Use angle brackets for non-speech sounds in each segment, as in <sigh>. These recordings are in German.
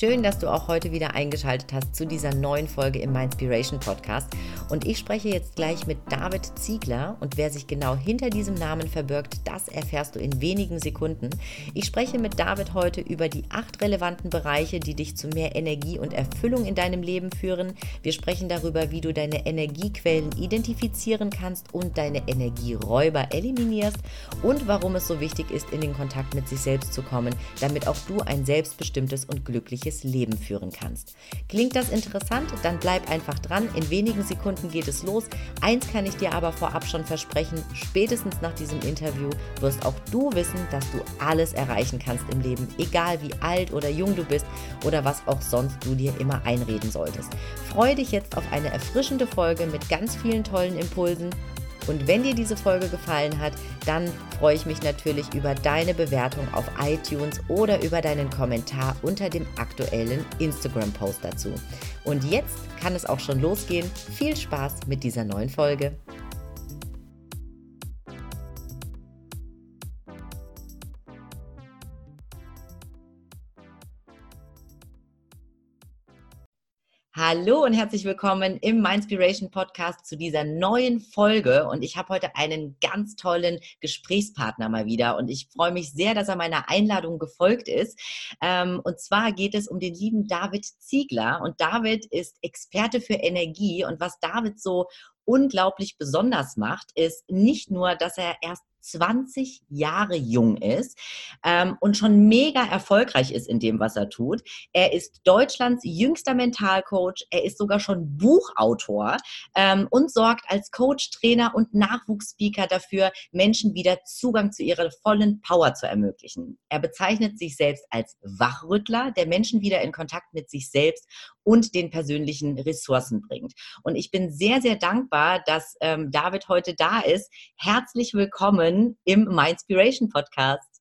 Schön, dass du auch heute wieder eingeschaltet hast zu dieser neuen Folge im Mindspiration Podcast. Und ich spreche jetzt gleich mit David Ziegler und wer sich genau hinter diesem Namen verbirgt, das erfährst du in wenigen Sekunden. Ich spreche mit David heute über die acht relevanten Bereiche, die dich zu mehr Energie und Erfüllung in deinem Leben führen. Wir sprechen darüber, wie du deine Energiequellen identifizieren kannst und deine Energieräuber eliminierst und warum es so wichtig ist, in den Kontakt mit sich selbst zu kommen, damit auch du ein selbstbestimmtes und glückliches glückliches Leben führen kannst. Klingt das interessant? Dann bleib einfach dran. In wenigen Sekunden geht es los. Eins kann ich dir aber vorab schon versprechen, spätestens nach diesem Interview wirst auch du wissen, dass du alles erreichen kannst im Leben, egal wie alt oder jung du bist oder was auch sonst du dir immer einreden solltest. Freue dich jetzt auf eine erfrischende Folge mit ganz vielen tollen Impulsen und wenn dir diese Folge gefallen hat, dann freue ich mich natürlich über deine Bewertung auf iTunes oder über deinen Kommentar unter dem aktuellen Instagram-Post dazu. Und jetzt kann es auch schon losgehen. Viel Spaß mit dieser neuen Folge. Hallo und herzlich willkommen im Mindspiration Podcast zu dieser neuen Folge. Und ich habe heute einen ganz tollen Gesprächspartner mal wieder. Und ich freue mich sehr, dass er meiner Einladung gefolgt ist. Ähm, und zwar geht es um den lieben David Ziegler. Und David ist Experte für Energie. Und was David so unglaublich besonders macht, ist nicht nur, dass er erst 20 Jahre jung ist ähm, und schon mega erfolgreich ist in dem, was er tut. Er ist Deutschlands jüngster Mentalcoach. Er ist sogar schon Buchautor ähm, und sorgt als Coach, Trainer und Nachwuchsspeaker dafür, Menschen wieder Zugang zu ihrer vollen Power zu ermöglichen. Er bezeichnet sich selbst als Wachrüttler, der Menschen wieder in Kontakt mit sich selbst und den persönlichen Ressourcen bringt. Und ich bin sehr, sehr dankbar, dass ähm, David heute da ist. Herzlich willkommen im Mindspiration Podcast.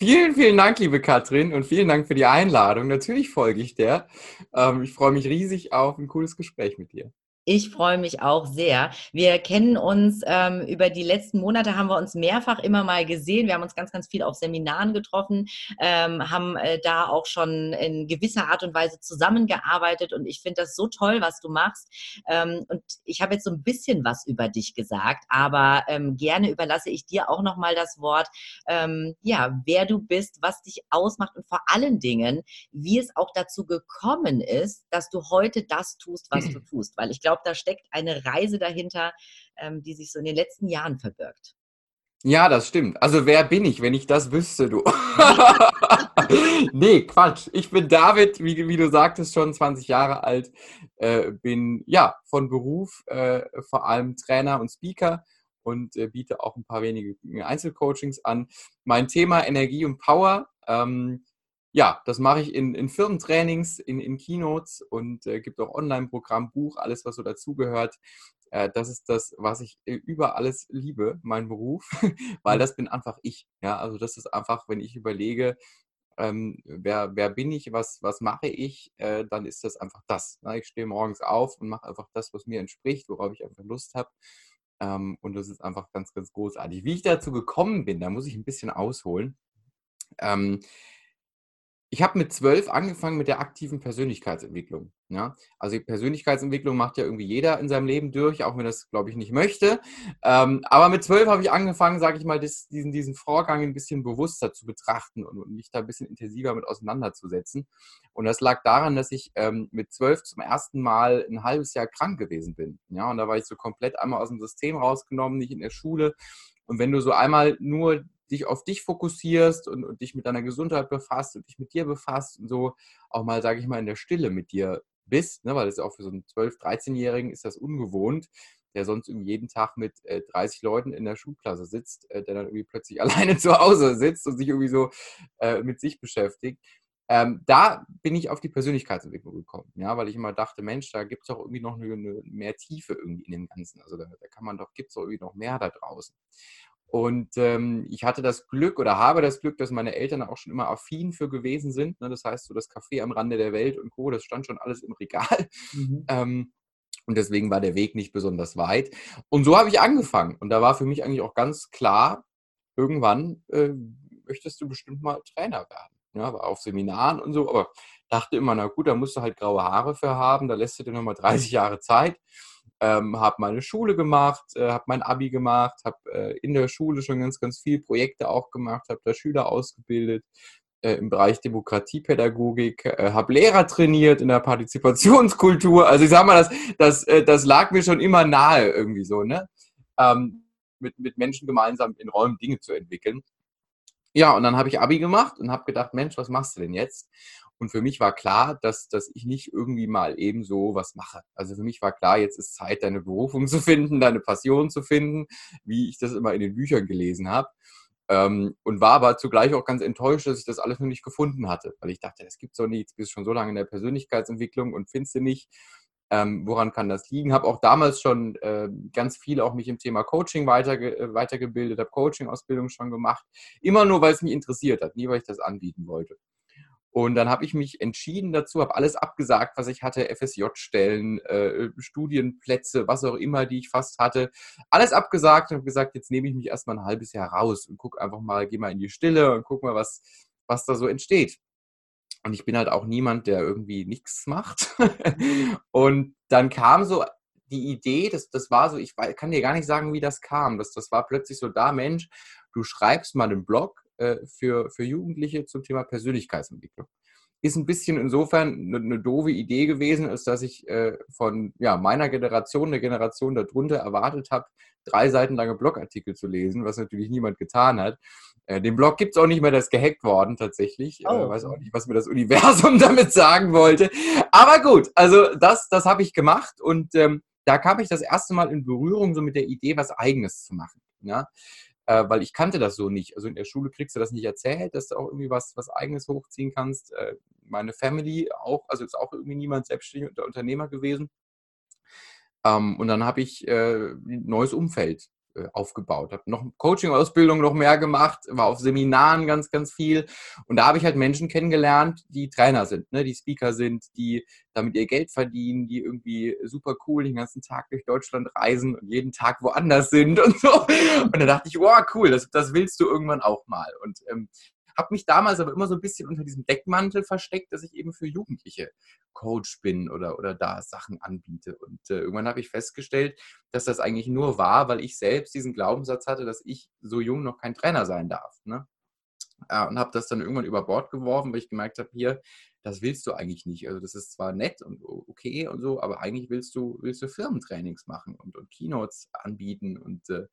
Vielen, vielen Dank, liebe Katrin, und vielen Dank für die Einladung. Natürlich folge ich der. Ähm, ich freue mich riesig auf ein cooles Gespräch mit dir. Ich freue mich auch sehr. Wir kennen uns ähm, über die letzten Monate, haben wir uns mehrfach immer mal gesehen. Wir haben uns ganz, ganz viel auf Seminaren getroffen, ähm, haben äh, da auch schon in gewisser Art und Weise zusammengearbeitet. Und ich finde das so toll, was du machst. Ähm, und ich habe jetzt so ein bisschen was über dich gesagt, aber ähm, gerne überlasse ich dir auch nochmal das Wort, ähm, ja, wer du bist, was dich ausmacht und vor allen Dingen, wie es auch dazu gekommen ist, dass du heute das tust, was du <clears throat> tust. Weil ich glaube, glaube, da steckt eine Reise dahinter, ähm, die sich so in den letzten Jahren verbirgt. Ja, das stimmt. Also wer bin ich, wenn ich das wüsste, du? <laughs> nee, Quatsch. Ich bin David, wie, wie, du sagtest, schon 20 Jahre alt, äh, bin ja von Beruf äh, vor allem Trainer und Speaker und äh, biete auch ein paar wenige Einzelcoachings an. Mein Thema Energie und Power. Ähm, ja, das mache ich in, in Firmentrainings, in, in Keynotes und äh, gibt auch Online-Programm, Buch, alles, was so dazugehört. Äh, das ist das, was ich äh, über alles liebe, mein Beruf, <laughs> weil mhm. das bin einfach ich. Ja, also das ist einfach, wenn ich überlege, ähm, wer, wer bin ich, was, was mache ich, äh, dann ist das einfach das. Ne? Ich stehe morgens auf und mache einfach das, was mir entspricht, worauf ich einfach Lust habe. Ähm, und das ist einfach ganz, ganz großartig. Wie ich dazu gekommen bin, da muss ich ein bisschen ausholen. Ähm, ich habe mit zwölf angefangen mit der aktiven Persönlichkeitsentwicklung. Ja? Also Persönlichkeitsentwicklung macht ja irgendwie jeder in seinem Leben durch, auch wenn das, glaube ich, nicht möchte. Ähm, aber mit zwölf habe ich angefangen, sage ich mal, das, diesen, diesen Vorgang ein bisschen bewusster zu betrachten und, und, mich da ein bisschen intensiver mit auseinanderzusetzen. Und das lag daran, dass ich ähm, mit zwölf zum ersten Mal ein halbes Jahr krank gewesen bin. Ja? Und da war ich so komplett einmal aus dem System rausgenommen, nicht in der Schule. Und wenn du so einmal nur dich auf dich fokussierst und, und, dich mit deiner Gesundheit befasst und dich mit dir befasst und so auch mal, sage ich mal, in der Stille mit dir bist, ne, weil das ist auch für so einen 12-, 13-Jährigen ist das ungewohnt, der sonst irgendwie jeden Tag mit äh, 30 Leuten in der Schulklasse sitzt, äh, der dann irgendwie plötzlich <laughs> alleine zu Hause sitzt und sich irgendwie so äh, mit sich beschäftigt. Ähm, da bin ich auf die Persönlichkeitsentwicklung gekommen, ja, weil ich immer dachte, Mensch, da gibt es doch irgendwie noch eine, eine, mehr Tiefe irgendwie in dem Ganzen. Also da, da kann man doch, gibt es doch irgendwie noch mehr da draußen. Und ähm, ich hatte das Glück oder habe das Glück, dass meine Eltern auch schon immer affin für gewesen sind. Ne? Das heißt, so das Café am Rande der Welt und Co., das stand schon alles im Regal. Mhm. <laughs> Ähm, und deswegen war der Weg nicht besonders weit. Und so habe ich angefangen. Und da war für mich eigentlich auch ganz klar, irgendwann äh, möchtest du bestimmt mal Trainer werden. Ja, war auf Seminaren und so, aber dachte immer, na gut, da musst du halt graue Haare für haben, da lässt du dir nochmal 30 Jahre Zeit. Ähm, habe meine Schule gemacht, äh, habe mein Abi gemacht, habe äh, in der Schule schon ganz, ganz viele Projekte auch gemacht, habe da Schüler ausgebildet äh, im Bereich Demokratiepädagogik, äh, habe Lehrer trainiert in der Partizipationskultur. Also ich sag mal, das, das, äh, das lag mir schon immer nahe irgendwie so, ne? Ähm, mit, mit Menschen gemeinsam in Räumen Dinge zu entwickeln. Ja, und dann habe ich Abi gemacht und habe gedacht, Mensch, was machst du denn jetzt? Und für mich war klar, dass, dass ich nicht irgendwie mal eben so was mache. Also für mich war klar, jetzt ist Zeit, deine Berufung <laughs> zu finden, deine Passion zu finden, wie ich das immer in den Büchern gelesen habe. Ähm, und war aber zugleich auch ganz enttäuscht, dass ich das alles noch nicht gefunden hatte, weil ich dachte, das gibt's doch nicht, jetzt bist schon so lange in der Persönlichkeitsentwicklung und findest du nicht. Ähm, woran kann das liegen? Habe auch damals schon äh, ganz viel auch mich im Thema Coaching weiterge äh, weitergebildet, habe Coaching-Ausbildung schon gemacht. Immer nur, weil es mich interessiert hat, nie weil ich das anbieten wollte. Und dann habe ich mich entschieden dazu, habe alles abgesagt, was ich hatte, FSJ-Stellen, äh, Studienplätze, was auch immer, die ich fast hatte. Alles abgesagt und habe gesagt, jetzt nehme ich mich erstmal ein halbes Jahr raus und gucke einfach mal, gehe mal in die Stille und guck mal, was, was da so entsteht. Und ich bin halt auch niemand, der irgendwie nichts macht. <laughs> und dann kam so die Idee, das, das war so, ich kann dir gar nicht sagen, wie das kam. Das, das war plötzlich so da, Mensch, du schreibst mal einen Blog äh, für, für Jugendliche zum Thema Persönlichkeitsentwicklung. Ist ein bisschen insofern eine, eine doofe Idee gewesen, als dass ich äh, von ja, meiner Generation, der Generation darunter erwartet habe, drei Seiten lange Blogartikel zu lesen, was natürlich niemand getan hat. Äh, den Blog gibt es auch nicht mehr, der ist gehackt worden tatsächlich. Äh, oh. Äh, weiß auch nicht, was mir das Universum <laughs> damit sagen wollte. Aber gut, also das, das habe ich gemacht und ähm, da kam ich das erste Mal in Berührung so mit der Idee, was Eigenes zu machen. Ja? Äh, weil ich kannte das so nicht. Also in der Schule kriegst du das nicht erzählt, dass du auch irgendwie was, was Eigenes hochziehen kannst. Äh, meine Family auch, also ist auch irgendwie niemand selbstständig oder Unternehmer gewesen. Ähm, und dann habe ich äh, ein neues Umfeld aufgebaut. Habe noch Coaching-Ausbildung noch mehr gemacht, war auf Seminaren ganz, ganz viel. Und da habe ich halt Menschen kennengelernt, die Trainer sind, ne, die Speaker sind, die damit ihr Geld verdienen, die irgendwie super cool den ganzen Tag durch Deutschland reisen und jeden Tag woanders sind <laughs> und so. Und da dachte ich, wow, cool, das, das willst du irgendwann auch mal. Und ähm, habe mich damals aber immer so ein bisschen unter diesem Deckmantel versteckt, dass ich eben für Jugendliche Coach bin oder, oder da Sachen anbiete. Und äh, irgendwann habe ich festgestellt, dass das eigentlich nur war, weil ich selbst diesen Glaubenssatz hatte, dass ich so jung noch kein Trainer sein darf. Ne? Und habe das dann irgendwann über Bord geworfen, weil ich gemerkt habe, hier, das willst du eigentlich nicht. Also das ist zwar nett und okay und so, aber eigentlich willst du, willst du Firmentrainings machen und, und Keynotes anbieten. Und äh,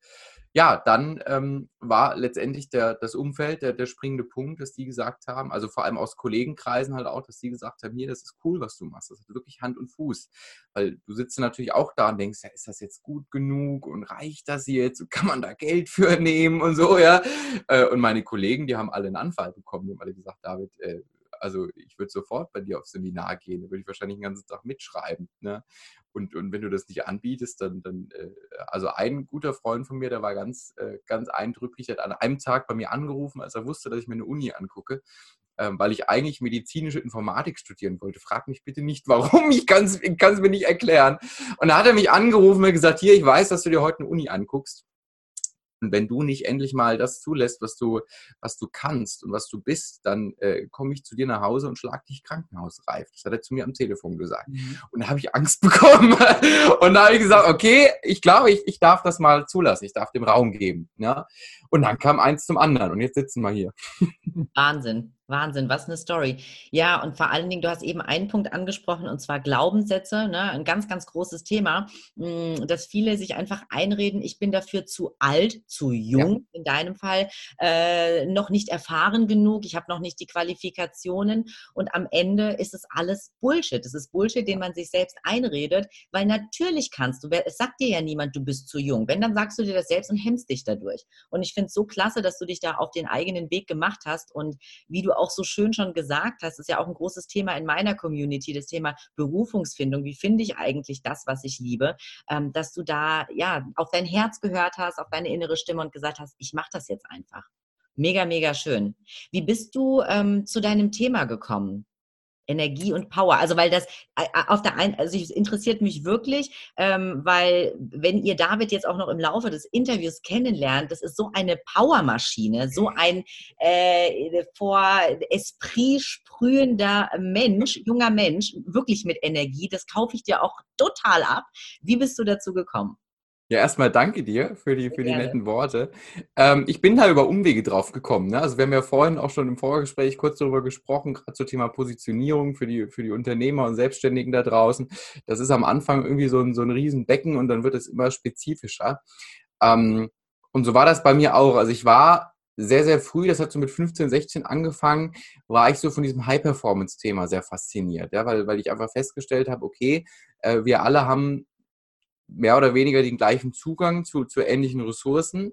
ja, dann ähm, war letztendlich der, das Umfeld der, der springende Punkt, dass die gesagt haben, also vor allem aus Kollegenkreisen halt auch, dass die gesagt haben, hier, das ist cool, was du machst. Das hat wirklich Hand und Fuß. Weil du sitzt natürlich auch da und denkst, ja, ist das jetzt gut genug und reicht das jetzt? Kann man da Geld für <laughs> nehmen und so, ja. Äh, und meine Kollegen, die haben alle einen Anfall bekommen, die haben alle gesagt, David, äh, also ich würde sofort bei dir aufs Seminar gehen, da würde ich wahrscheinlich den ganzen Tag mitschreiben. Ne? Und, und wenn du das nicht anbietest, dann, dann äh, also ein guter Freund von mir, der war ganz, äh, ganz eindrücklich, hat an einem Tag bei mir angerufen, als er wusste, dass ich mir eine Uni angucke, ähm, weil ich eigentlich medizinische Informatik studieren wollte. Frag mich bitte nicht, <laughs> warum, ich kann es mir nicht erklären. Und da hat er mich angerufen und gesagt, hier, ich weiß, dass du dir heute eine Uni anguckst. Und wenn du nicht endlich mal das zulässt, was du, was du kannst und was du bist, dann äh, komme ich zu dir nach Hause und schlag dich krankenhausreif. Das hat er zu mir am Telefon gesagt. Mhm. Und da habe ich Angst <laughs> bekommen. und da habe ich gesagt, okay, ich glaube, ich, ich darf das mal zulassen. Ich darf dem Raum geben. Ja? Und dann kam eins zum anderen. Und jetzt sitzen wir hier. Wahnsinn. Wahnsinn, was eine Story. Ja, und vor allen Dingen, du hast eben einen Punkt angesprochen, und zwar Glaubenssätze, ne? ein ganz, ganz großes Thema, hm, dass viele sich einfach einreden, ich bin dafür zu alt, zu jung, ja. in deinem Fall, äh, noch nicht erfahren genug, ich habe noch nicht die Qualifikationen und am Ende ist es alles Bullshit. Es ist Bullshit, den man sich selbst einredet, weil natürlich kannst du, es sagt dir ja niemand, du bist zu jung. Wenn, dann sagst du dir das selbst und hemmst dich dadurch. Und ich finde es so klasse, dass du dich da auf den eigenen Weg gemacht hast und wie du auch so schön schon gesagt hast, ist ja auch ein großes Thema in meiner Community, das Thema Berufungsfindung. Wie finde ich eigentlich das, was ich liebe? Ähm, dass du da ja auf dein Herz gehört hast, auf deine innere Stimme und gesagt hast, ich mache das jetzt einfach. Mega, mega schön. Wie bist du ähm, zu deinem Thema gekommen? Energie und Power. Also weil das äh, äh, auf der einen, also es interessiert mich wirklich, ähm, weil wenn ihr David jetzt auch noch im Laufe des Interviews kennenlernt, das ist so eine Powermaschine, so ein äh, vor Esprit sprühender Mensch, junger Mensch, wirklich mit Energie. Das kaufe ich dir auch total ab. Wie bist du dazu gekommen? Ja, erstmal danke dir für die, für die netten Worte. Ähm, ich bin da über Umwege drauf gekommen. Ne? Also wir haben ja vorhin auch schon im Vorgespräch kurz darüber gesprochen, gerade zum Thema Positionierung für die, für die Unternehmer und Selbstständigen da draußen. Das ist am Anfang irgendwie so ein, so ein Riesenbecken und dann wird es immer spezifischer. Ähm, und so war das bei mir auch. Also ich war sehr, sehr früh, das hat so mit 15, 16 angefangen, war ich so von diesem High-Performance-Thema sehr fasziniert, ja, weil, weil ich einfach festgestellt habe, okay, äh, wir alle haben mehr oder weniger den gleichen Zugang zu, zu ähnlichen Ressourcen.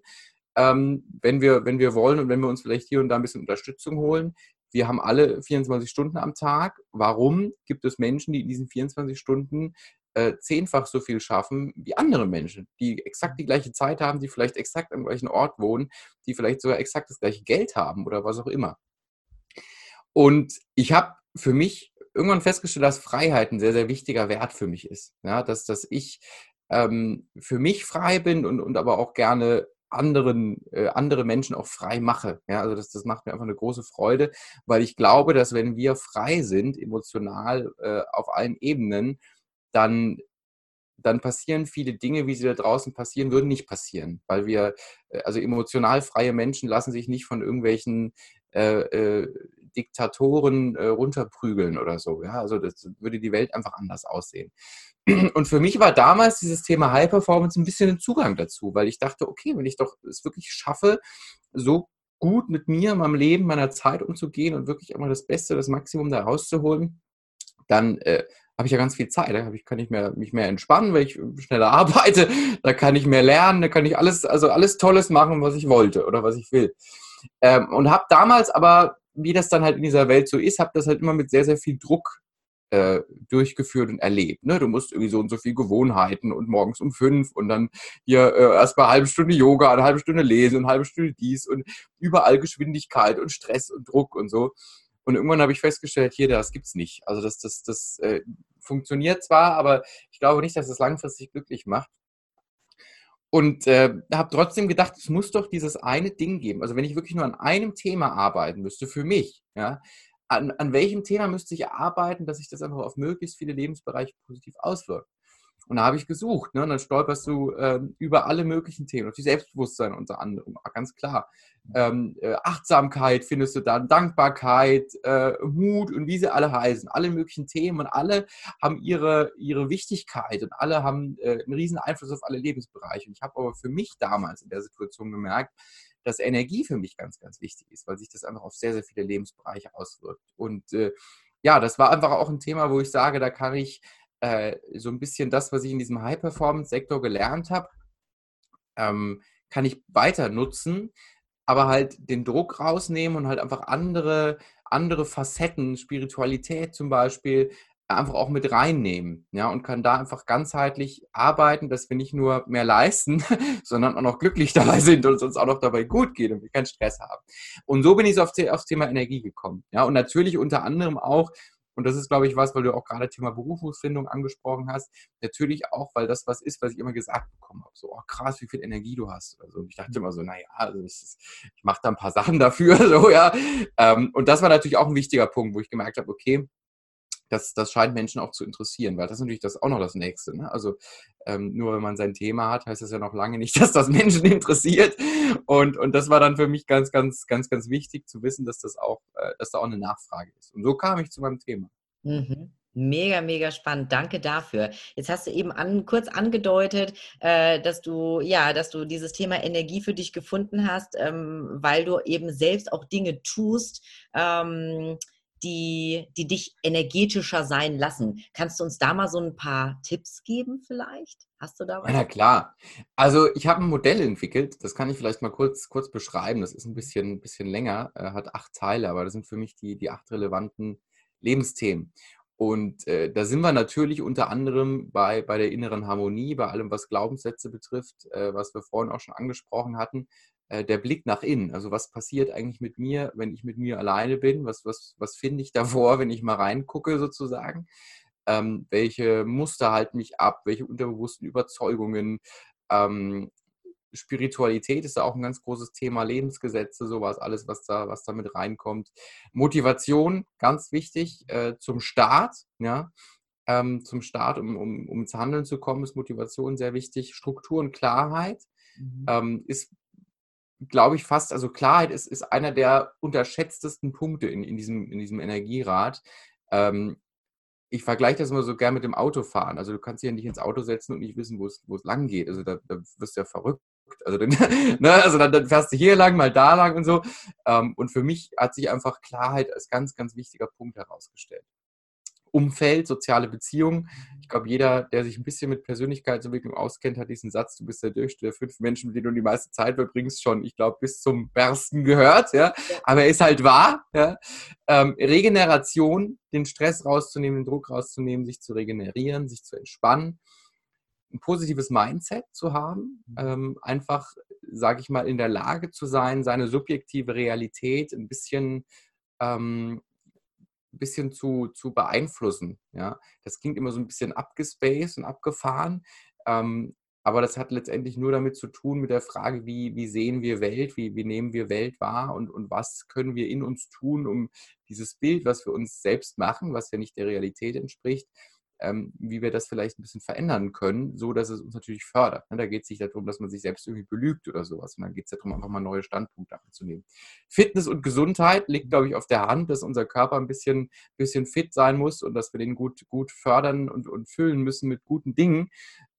Ähm, wenn, wir, wenn wir wollen und wenn wir uns vielleicht hier und da ein bisschen Unterstützung holen. Wir haben alle 24 Stunden am Tag. Warum gibt es Menschen, die in diesen 24 Stunden äh, zehnfach so viel schaffen wie andere Menschen, die exakt die gleiche Zeit haben, die vielleicht exakt am gleichen Ort wohnen, die vielleicht sogar exakt das gleiche Geld haben oder was auch immer. Und ich habe für mich irgendwann festgestellt, dass Freiheit ein sehr, sehr wichtiger Wert für mich ist. Ja, dass, dass ich ähm, für mich frei bin und, und aber auch gerne anderen, äh, andere Menschen auch frei mache. Ja, also das, das macht mir einfach eine große Freude, weil ich glaube, dass wenn wir frei sind, emotional äh, auf allen Ebenen, dann, dann passieren viele Dinge, wie sie da draußen passieren, würden nicht passieren. Weil wir, äh, also emotional freie Menschen lassen sich nicht von irgendwelchen äh, äh, Diktatoren äh, runterprügeln oder so. Ja, also das würde die Welt einfach anders aussehen. <clears throat> Und für mich war damals dieses Thema High Performance ein bisschen ein Zugang dazu, weil ich dachte, okay, wenn ich doch es wirklich schaffe, so gut mit mir, meinem Leben, meiner Zeit umzugehen und wirklich immer das Beste, das Maximum da rauszuholen, dann äh, habe ich ja ganz viel Zeit. Da ich, kann ich mehr, mich mehr entspannen, weil ich schneller <laughs> arbeite. Da kann ich mehr lernen. Da kann ich alles, also alles Tolles machen, was ich wollte oder was ich will. Ähm, und habe damals aber, wie das dann halt in dieser Welt so ist, habe das halt immer mit sehr, sehr viel Druck äh, durchgeführt und erlebt. Ne? Du musst irgendwie so und so viel Gewohnheiten und morgens um fünf und dann hier äh, erstmal eine halbe Stunde Yoga, eine halbe Stunde lesen eine halbe Stunde dies und überall Geschwindigkeit und Stress und Druck und so. Und irgendwann habe ich festgestellt, hier, das gibt's nicht. Also das, das, das äh, funktioniert zwar, aber ich glaube nicht, dass es langfristig glücklich macht. Und äh, habe trotzdem gedacht, es muss doch dieses eine Ding geben. Also wenn ich wirklich nur an einem Thema arbeiten müsste, für mich, ja, an, an welchem Thema müsste ich arbeiten, dass sich das einfach auf möglichst viele Lebensbereiche positiv auswirkt. Und da habe ich gesucht, ne? und dann stolperst du äh, über alle möglichen Themen, auf die Selbstbewusstsein unter anderem, ah, ganz klar. Ähm, äh, Achtsamkeit findest du dann, Dankbarkeit, äh, Mut und wie sie alle heißen. Alle möglichen Themen und alle haben ihre, ihre Wichtigkeit und alle haben äh, einen riesen Einfluss auf alle Lebensbereiche. Und ich habe aber für mich damals in der Situation gemerkt, dass Energie für mich ganz, ganz wichtig ist, weil sich das einfach auf sehr, sehr viele Lebensbereiche auswirkt. Und äh, ja, das war einfach auch ein Thema, wo ich sage, da kann ich äh, so ein bisschen das, was ich in diesem High-Performance-Sektor gelernt habe, ähm, kann ich weiter nutzen, aber halt den Druck rausnehmen und halt einfach andere, andere Facetten, Spiritualität zum Beispiel, einfach auch mit reinnehmen, ja, und kann da einfach ganzheitlich arbeiten, dass wir nicht nur mehr leisten, <laughs> sondern auch noch glücklich <laughs> dabei sind und es uns auch noch dabei gut geht und wir keinen Stress haben. Und so bin ich so auf aufs Thema Energie gekommen, ja, und natürlich unter anderem auch, und das ist, glaube ich, was, weil du auch gerade Thema Berufungsfindung angesprochen hast, natürlich auch, weil das was ist, was ich immer gesagt bekommen habe, so, oh krass, wie viel Energie du hast. Also ich dachte immer so, naja, also ist, ich mache da ein paar Sachen <laughs> dafür, so, ja. Ähm, und das war natürlich auch ein wichtiger Punkt, wo ich gemerkt habe, okay, das, das scheint Menschen auch zu interessieren, weil das ist natürlich das auch noch das Nächste. Ne? Also ähm, nur wenn man sein Thema hat, heißt das ja noch lange nicht, <laughs> dass das Menschen interessiert. Und, und das war dann für mich ganz, ganz, ganz, ganz wichtig zu wissen, dass das auch, äh, dass da auch eine Nachfrage ist. Und so kam ich zu meinem Thema. Mhm. Mega, mega spannend. Danke dafür. Jetzt hast du eben an, kurz angedeutet, äh, dass du, ja, dass du dieses Thema Energie für dich gefunden hast, ähm, weil du eben selbst auch Dinge tust, ähm, die, die dich energetischer sein lassen. Kannst du uns da mal so ein paar Tipps geben vielleicht? Hast du da was? Ja, na klar. Also ich habe ein Modell entwickelt, das kann ich vielleicht mal kurz, kurz beschreiben. Das ist ein bisschen, bisschen länger, äh, hat acht Teile, aber das sind für mich die, die acht relevanten Lebensthemen. Und äh, da sind wir natürlich unter anderem bei, bei der inneren Harmonie, bei allem, was Glaubenssätze betrifft, äh, was wir vorhin auch schon angesprochen hatten. Äh, der Blick nach innen. Also was passiert eigentlich mit mir, wenn ich mit mir alleine bin? Was, was, was finde ich davor, wenn ich mal reingucke sozusagen? Ähm, welche Muster halten mich ab? Welche unterbewussten Überzeugungen? Ähm, Spiritualität ist da auch ein ganz großes Thema, Lebensgesetze, sowas, alles, was da, was da mit reinkommt. Motivation, ganz wichtig, äh, zum Start, ja. Ähm, zum Start, um, um, um ins Handeln zu kommen, ist Motivation sehr wichtig. Struktur und Klarheit mhm. ähm, ist, glaube ich, fast, also Klarheit ist, ist einer der unterschätztesten Punkte in, in, diesem, in diesem Energierad. Ähm, ich vergleiche das immer so gern mit dem Autofahren. Also du kannst dich ja nicht ins Auto setzen und nicht wissen, wo es, lang geht. Also da, da wirst du ja verrückt. Also, dann, <laughs> ne, also dann, dann, fährst du hier lang, mal da lang und so. Ähm, und für mich hat sich einfach Klarheit als ganz, ganz wichtiger Punkt herausgestellt. Umfeld, soziale Beziehungen. Ich glaube, jeder, der sich ein bisschen mit Persönlichkeitsentwicklung auskennt, hat diesen Satz, du bist der Durchschnitt der fünf Menschen, mit denen du die meiste Zeit verbringst, schon, ich glaube, bis zum Bersten gehört. Ja? Aber er ist halt wahr. Ja? Ähm, Regeneration, den Stress rauszunehmen, den Druck rauszunehmen, sich zu regenerieren, sich zu entspannen ein positives Mindset zu haben, mhm. ähm, einfach, sage ich mal, in der Lage zu sein, seine subjektive Realität ein bisschen, ähm, ein bisschen zu, zu beeinflussen. Ja? Das klingt immer so ein bisschen abgespaced und abgefahren, ähm, aber das hat letztendlich nur damit zu tun, mit der Frage, wie, wie sehen wir Welt, wie, wie nehmen wir Welt wahr und, und was können wir in uns tun, um dieses Bild, was wir uns selbst machen, was ja nicht der Realität entspricht, ähm, wie wir das vielleicht ein bisschen verändern können, so dass es uns natürlich fördert. Ne? Da geht es nicht darum, dass man sich selbst irgendwie belügt oder sowas, sondern geht es darum, einfach mal neue Standpunkte anzunehmen. Fitness und Gesundheit liegt, glaube ich, auf der Hand, dass unser Körper ein bisschen, bisschen fit sein muss und dass wir den gut, gut fördern und, und füllen müssen mit guten Dingen,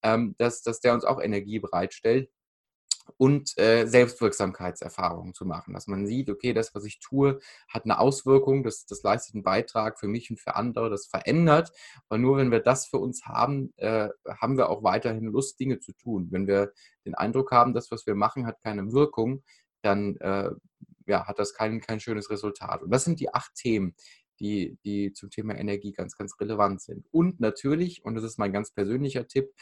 ähm, dass, dass der uns auch Energie bereitstellt und äh, Selbstwirksamkeitserfahrungen zu machen, dass man sieht, okay, das, was ich tue, hat eine Auswirkung, das, das leistet einen Beitrag für mich und für andere, das verändert. Aber nur wenn wir das für uns haben, äh, haben wir auch weiterhin Lust, Dinge zu tun. Wenn wir den Eindruck haben, das, was wir machen, hat keine Wirkung, dann äh, ja, hat das kein, kein schönes Resultat. Und das sind die acht Themen, die, die zum Thema Energie ganz, ganz relevant sind. Und natürlich, und das ist mein ganz persönlicher Tipp,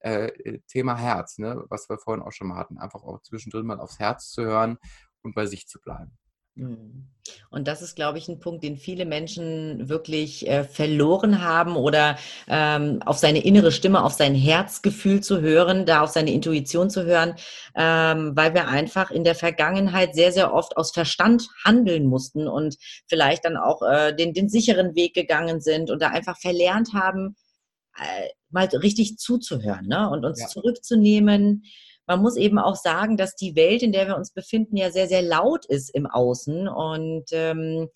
äh, äh, Thema Herz, ne? was wir vorhin auch schon mal hatten, einfach auch zwischendrin mal aufs Herz zu hören und bei sich zu bleiben. Mhm. Und das ist, glaube ich, ein Punkt, den viele Menschen wirklich äh, verloren haben oder ähm, auf seine innere Stimme, auf sein Herzgefühl zu hören, da auf seine Intuition zu hören, ähm, weil wir einfach in der Vergangenheit sehr, sehr oft aus Verstand handeln mussten und vielleicht dann auch äh, den, den sicheren Weg gegangen sind und da einfach verlernt haben, mal richtig zuzuhören ne? und uns ja. zurückzunehmen. Man muss eben auch sagen, dass die Welt, in der wir uns befinden, ja sehr, sehr laut ist im Außen. Und ähm,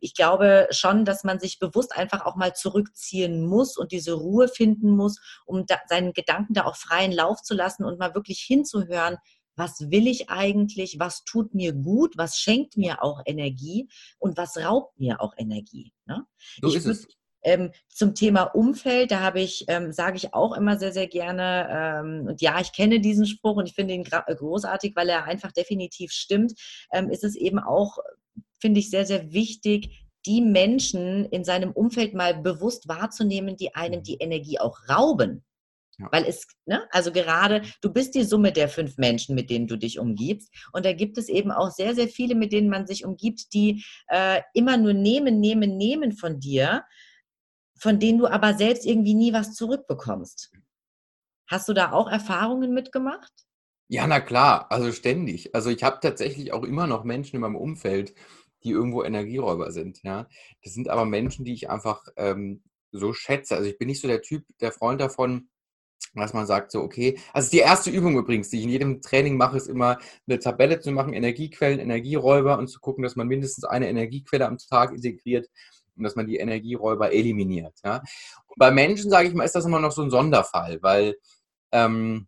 ich glaube schon, dass man sich bewusst einfach auch mal zurückziehen muss und diese Ruhe finden muss, um da, seinen Gedanken da auch freien Lauf zu lassen und mal wirklich hinzuhören, was will ich eigentlich, was tut mir gut, was schenkt mir auch Energie und was raubt mir auch Energie. Ne? So ich ist es. Ähm, zum Thema Umfeld, da habe ich, ähm, sage ich auch immer sehr, sehr gerne, ähm, und ja, ich kenne diesen Spruch und ich finde ihn äh, großartig, weil er einfach definitiv stimmt, ähm, ist es eben auch, finde ich, sehr, sehr wichtig, die Menschen in seinem Umfeld mal bewusst wahrzunehmen, die einem die Energie auch rauben. Ja. Weil es, ne, also gerade, du bist die Summe der fünf Menschen, mit denen du dich umgibst. Und da gibt es eben auch sehr, sehr viele, mit denen man sich umgibt, die äh, immer nur nehmen, nehmen, nehmen von dir von denen du aber selbst irgendwie nie was zurückbekommst. Hast du da auch Erfahrungen mitgemacht? Ja, na klar, also ständig. Also ich habe tatsächlich auch immer noch Menschen in meinem Umfeld, die irgendwo Energieräuber sind. Ja, das sind aber Menschen, die ich einfach ähm, so schätze. Also ich bin nicht so der Typ, der Freund davon, dass man sagt so, okay, also die erste Übung übrigens, die ich in jedem Training mache, ist immer eine Tabelle zu machen, Energiequellen, Energieräuber und zu gucken, dass man mindestens eine Energiequelle am Tag integriert und dass man die Energieräuber eliminiert. Ja? Und bei Menschen, sage ich mal, ist das immer noch so ein Sonderfall, weil ähm,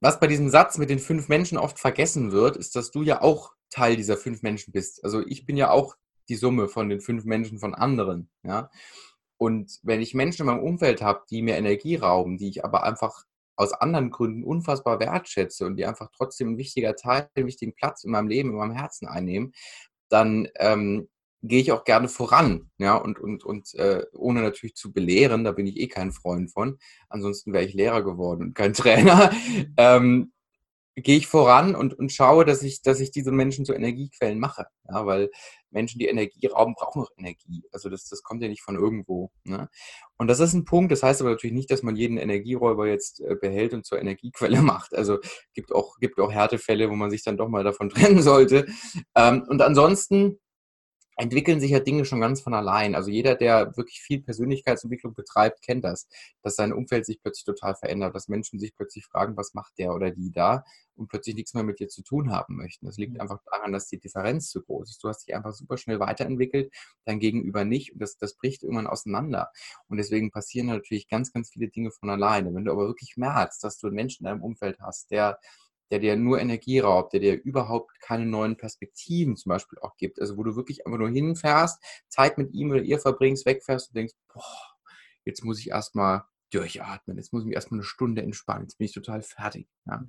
was bei diesem Satz mit den fünf Menschen oft vergessen wird, ist, dass du ja auch Teil dieser fünf Menschen bist. Also ich bin ja auch die Summe von den fünf Menschen von anderen. Ja? Und wenn ich Menschen in meinem Umfeld habe, die mir Energie rauben, die ich aber einfach aus anderen Gründen unfassbar wertschätze und die einfach trotzdem ein wichtiger Teil, einen wichtigen Platz in meinem Leben, in meinem Herzen einnehmen, dann ähm, gehe ich auch gerne voran, ja, und, und, und äh, ohne natürlich zu belehren, da bin ich eh kein Freund von. Ansonsten wäre ich Lehrer geworden und kein <laughs> Trainer. Ähm, gehe ich voran und, und schaue, dass ich, dass ich diese Menschen zu Energiequellen mache. Ja, weil Menschen, die Energie rauben, brauchen auch Energie. Also das, das kommt ja nicht von irgendwo. Ne? Und das ist ein Punkt, das heißt aber natürlich nicht, dass man jeden Energieräuber jetzt äh, behält und zur Energiequelle <laughs> macht. Also gibt auch, gibt auch Härtefälle, wo man sich dann doch mal davon <laughs> trennen sollte. Ähm, und ansonsten entwickeln sich ja Dinge schon ganz von allein. Also jeder, der wirklich viel Persönlichkeitsentwicklung betreibt, kennt das, dass sein Umfeld sich plötzlich total verändert, dass Menschen sich plötzlich fragen, was macht der oder die da und plötzlich nichts mehr mit dir zu tun haben möchten. Das liegt mhm. einfach daran, dass die Differenz zu groß ist. Du hast dich einfach super schnell weiterentwickelt, dein Gegenüber nicht und das, das bricht irgendwann auseinander. Und deswegen passieren natürlich ganz, ganz viele Dinge von alleine. Wenn du aber wirklich merkst, dass du einen Menschen in deinem Umfeld hast, der der dir nur Energie raubt, der dir überhaupt keine neuen Perspektiven zum Beispiel auch gibt. Also wo du wirklich einfach nur hinfährst, Zeit mit ihm oder ihr verbringst, wegfährst und denkst, boah, jetzt muss ich erstmal durchatmen, jetzt muss ich mich erstmal eine Stunde entspannen, jetzt bin ich total fertig. Ja.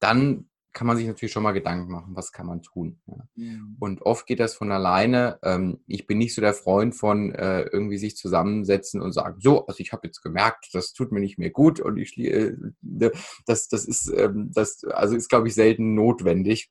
Dann kann man sich natürlich schon mal Gedanken machen, was kann man tun. Ja. Mhm. Und oft geht das von alleine. Ähm, ich bin nicht so der Freund von äh, irgendwie sich zusammensetzen und sagen, so, also ich habe jetzt gemerkt, das tut mir nicht mehr gut und ich äh, das, das ist, ähm, das, also ist, glaube ich, selten notwendig.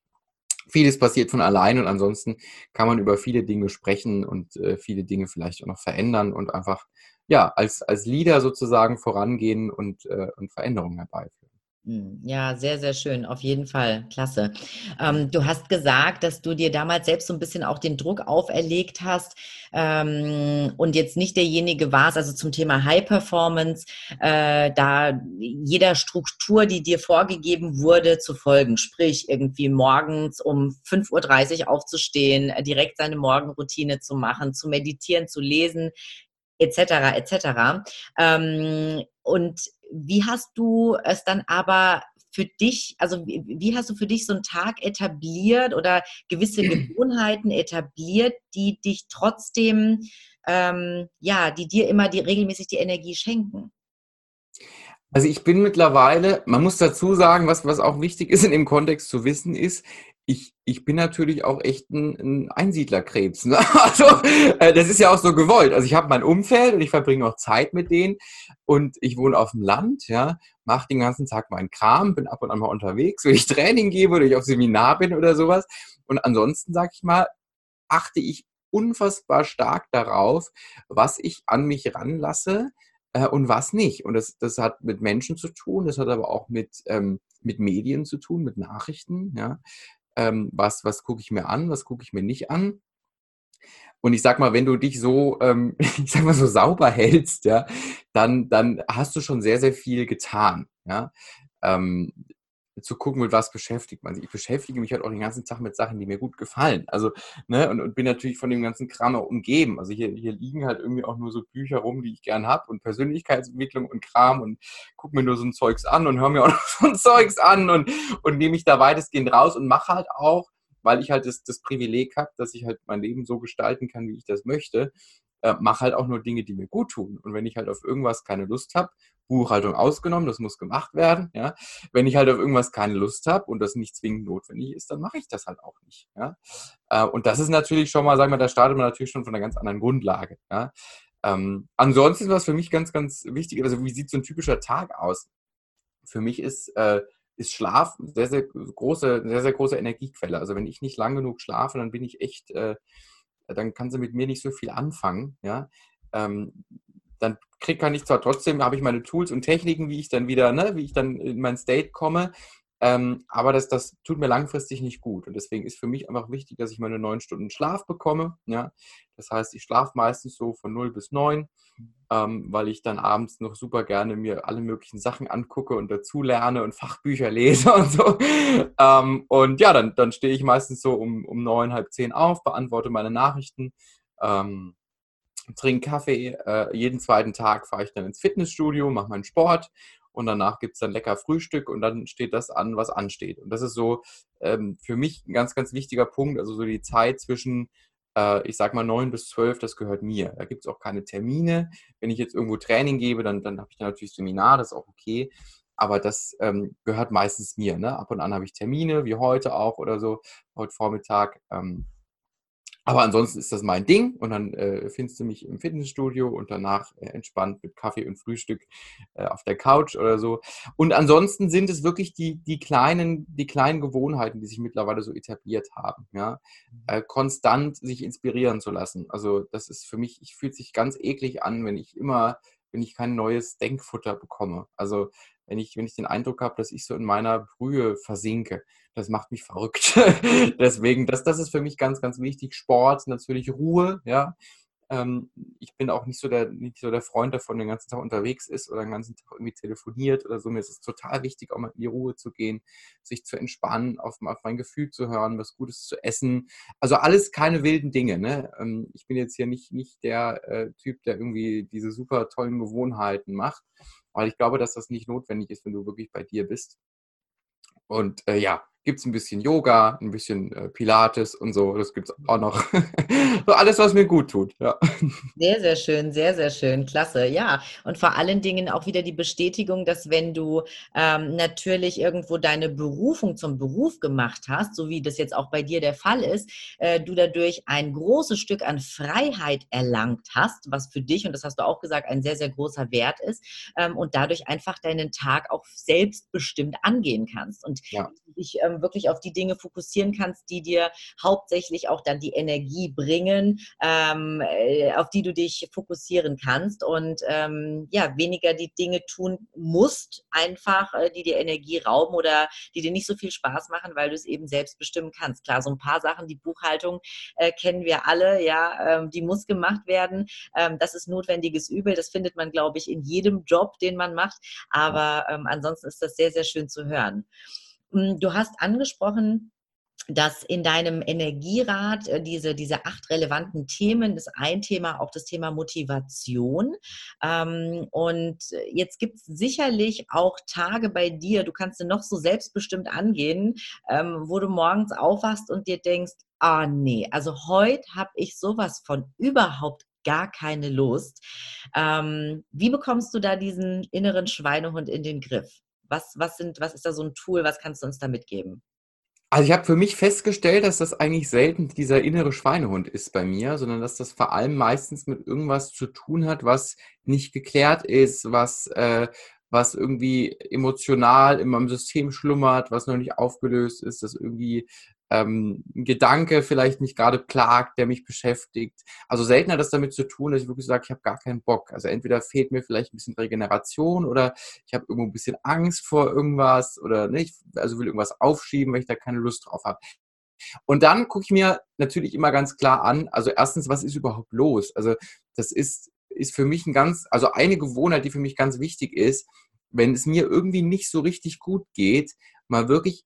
Vieles passiert von allein und ansonsten kann man über viele Dinge sprechen und äh, viele Dinge vielleicht auch noch verändern und einfach ja als, als Leader sozusagen vorangehen und, äh, und Veränderungen herbeiführen. Hm, ja, sehr, sehr schön, auf jeden Fall. Klasse. Ähm, du hast gesagt, dass du dir damals selbst so ein bisschen auch den Druck auferlegt hast ähm, und jetzt nicht derjenige warst, also zum Thema High Performance, äh, da jeder Struktur, die dir vorgegeben wurde, zu folgen. Sprich, irgendwie morgens um 5.30 Uhr aufzustehen, äh, direkt seine Morgenroutine zu machen, zu meditieren, zu lesen, etc. etc. Ähm, und wie hast du es dann aber für dich, also wie hast du für dich so einen Tag etabliert oder gewisse <clears throat> Gewohnheiten etabliert, die dich trotzdem, ähm, ja, die dir immer die, regelmäßig die Energie schenken? Also ich bin mittlerweile, man muss dazu sagen, was, was auch wichtig ist in dem Kontext zu wissen, ist, ich, ich bin natürlich auch echt ein, ein Einsiedlerkrebs. Ne? <laughs> Also äh, das ist ja auch so gewollt. Also ich habe mein Umfeld und ich verbringe auch Zeit mit denen und ich wohne auf dem Land, ja, mache den ganzen Tag meinen Kram, bin ab und an mal unterwegs, wenn ich <laughs> Training gebe oder ich auf Seminar bin oder sowas. Und ansonsten, sag ich mal, achte ich unfassbar stark darauf, was ich an mich ranlasse äh, und was nicht. Und das, das hat mit Menschen zu tun, das hat aber auch mit, ähm, mit Medien zu tun, mit Nachrichten, ja ähm, was, was gucke ich mir an, was gucke ich mir nicht an. Und ich sag mal, wenn du dich so, ähm, <laughs> ich sag mal, so sauber hältst, ja, dann, dann hast du schon sehr, sehr viel getan. Ja. Ähm, zu gucken, mit was beschäftigt man sich. Ich beschäftige mich halt auch den ganzen Tag mit Sachen, die mir gut gefallen. Also, ne, und, und bin natürlich von dem ganzen Kram auch umgeben. Also hier, hier liegen halt irgendwie auch nur so Bücher rum, die ich gern habe und Persönlichkeitsentwicklung und Kram und gucke mir nur so ein Zeugs an und höre mir auch <laughs> noch so ein Zeugs an und, und nehme mich da weitestgehend raus und mache halt auch, weil ich halt das, das Privileg habe, dass ich halt mein Leben so gestalten kann, wie ich das möchte, äh, mache halt auch nur Dinge, die mir gut tun. Und wenn ich halt auf irgendwas keine Lust habe, Buchhaltung ausgenommen, das muss gemacht werden. Ja. Wenn ich halt auf irgendwas keine Lust habe und das nicht zwingend notwendig ist, dann mache ich das halt auch nicht. Ja. Äh, und das ist natürlich schon mal, sagen wir, da startet man natürlich schon von einer ganz anderen Grundlage. Ja. Ähm, ansonsten, was für mich ganz, ganz wichtig also wie sieht so ein typischer Tag aus? Für mich ist, äh, ist Schlaf sehr, sehr große, sehr, sehr große Energiequelle. Also wenn ich nicht lang genug schlafe, dann bin ich echt, äh, dann kann sie mit mir nicht so viel anfangen. Ja. Ähm, dann krieg, kann ich zwar trotzdem, habe ich meine Tools und Techniken, wie ich dann wieder, ne, wie ich dann in mein State komme, ähm, aber das, das tut mir langfristig nicht gut. Und deswegen ist für mich einfach wichtig, dass ich meine neun Stunden Schlaf bekomme. Ja? Das heißt, ich schlafe meistens so von 0 bis 9, ähm, weil ich dann abends noch super gerne mir alle möglichen Sachen angucke und dazu lerne und Fachbücher lese <laughs> und so. Ähm, und ja, dann, dann stehe ich meistens so um, um neun, halb zehn auf, beantworte meine Nachrichten. Ähm, trinke Kaffee. Äh, jeden zweiten Tag fahre ich dann ins Fitnessstudio, mache meinen Sport und danach gibt es dann lecker Frühstück und dann steht das an, was ansteht. Und das ist so ähm, für mich ein ganz, ganz wichtiger Punkt, also so die Zeit zwischen äh, ich sag mal neun bis zwölf, das gehört mir. Da gibt es auch keine Termine. Wenn ich jetzt irgendwo Training gebe, dann, dann habe ich da natürlich Seminar, das ist auch okay. Aber das ähm, gehört meistens mir. Ne? Ab und an habe ich Termine, wie heute auch oder so, heute Vormittag. Ähm, aber ansonsten ist das mein Ding und dann äh, findest du mich im Fitnessstudio und danach äh, entspannt mit Kaffee und Frühstück äh, auf der Couch oder so. Und ansonsten sind es wirklich die, die, kleinen, die kleinen Gewohnheiten, die sich mittlerweile so etabliert haben. Ja? Äh, konstant sich inspirieren zu lassen. Also das ist für mich, ich fühlt sich ganz eklig an, wenn ich immer, wenn ich kein neues Denkfutter bekomme. Also wenn ich, wenn ich den Eindruck habe, dass ich so in meiner Brühe versinke. Das macht mich verrückt. <laughs> Deswegen, das, das ist für mich ganz, ganz wichtig. Sport, natürlich Ruhe, ja. Ähm, ich bin auch nicht so, der, nicht so der Freund davon, den ganzen Tag unterwegs ist oder den ganzen Tag irgendwie telefoniert oder so. Mir ist es total wichtig, auch mal in die Ruhe zu gehen, sich zu entspannen, auf, auf mein Gefühl zu hören, was Gutes zu essen. Also alles keine wilden Dinge. Ne? Ähm, ich bin jetzt hier nicht, nicht der äh, Typ, der irgendwie diese super tollen Gewohnheiten macht, weil ich glaube, dass das nicht notwendig ist, wenn du wirklich bei dir bist. Und äh, ja, gibt es ein bisschen Yoga, ein bisschen äh, Pilates und so. Das gibt es auch noch. <laughs> so alles, was mir gut tut. Ja. <laughs> Sehr, sehr schön, sehr, sehr schön. Klasse. Ja, und vor allen Dingen auch wieder die Bestätigung, dass wenn du ähm, natürlich irgendwo deine Berufung zum Beruf gemacht hast, so wie das jetzt auch bei dir der Fall ist, äh, du dadurch ein großes Stück an Freiheit erlangt hast, was für dich, und das hast du auch gesagt, ein sehr, sehr großer Wert ist, ähm, und dadurch einfach deinen Tag auch selbstbestimmt angehen kannst. Und ja. ich ähm, wirklich auf die Dinge fokussieren kannst, die dir hauptsächlich auch dann die Energie bringen, ähm, äh, auf die du dich fokussieren kannst und ähm, ja, weniger die Dinge tun musst, einfach, äh, die dir Energie rauben oder die dir nicht so viel Spaß machen, weil du es eben selbst bestimmen kannst. Klar, so ein paar Sachen, die Buchhaltung äh, kennen wir alle, ja, ähm, die muss gemacht werden. Ähm, das ist notwendiges Übel. Das findet man, glaube ich, in jedem Job, den man macht. Aber ähm, ansonsten ist das sehr, sehr schön zu hören. Hm, du hast angesprochen, dass in deinem Energierat äh, diese, diese acht relevanten Themen, das ein Thema auch das Thema Motivation. Ähm, und jetzt gibt es sicherlich auch Tage bei dir, du kannst du noch so selbstbestimmt angehen, ähm, wo du morgens aufwachst und dir denkst, ah nee, also heute habe ich sowas von überhaupt gar keine Lust. Ähm, wie bekommst du da diesen inneren Schweinehund in den Griff? Was, was, sind, was ist da so ein Tool? Was kannst du uns da mitgeben? Also ich habe für mich festgestellt, dass das eigentlich selten dieser innere Schweinehund ist bei mir, sondern dass das vor allem meistens mit irgendwas zu tun hat, was nicht geklärt ist, was, äh, was irgendwie emotional in meinem System schlummert, was noch nicht aufgelöst ist, das irgendwie ähm, Gedanke vielleicht mich gerade plagt, der mich beschäftigt. Also selten hat das damit zu tun, dass ich wirklich sage, ich habe gar keinen Bock. Also entweder fehlt mir vielleicht ein bisschen Regeneration oder ich habe irgendwo ein bisschen Angst vor irgendwas oder nicht, also will irgendwas aufschieben, weil ich da keine Lust drauf habe. Und dann gucke ich mir natürlich immer ganz klar an, also erstens, was ist überhaupt los? Also das ist, ist für mich ein ganz, also eine Gewohnheit, die für mich ganz wichtig ist, wenn es mir irgendwie nicht so richtig gut geht, mal wirklich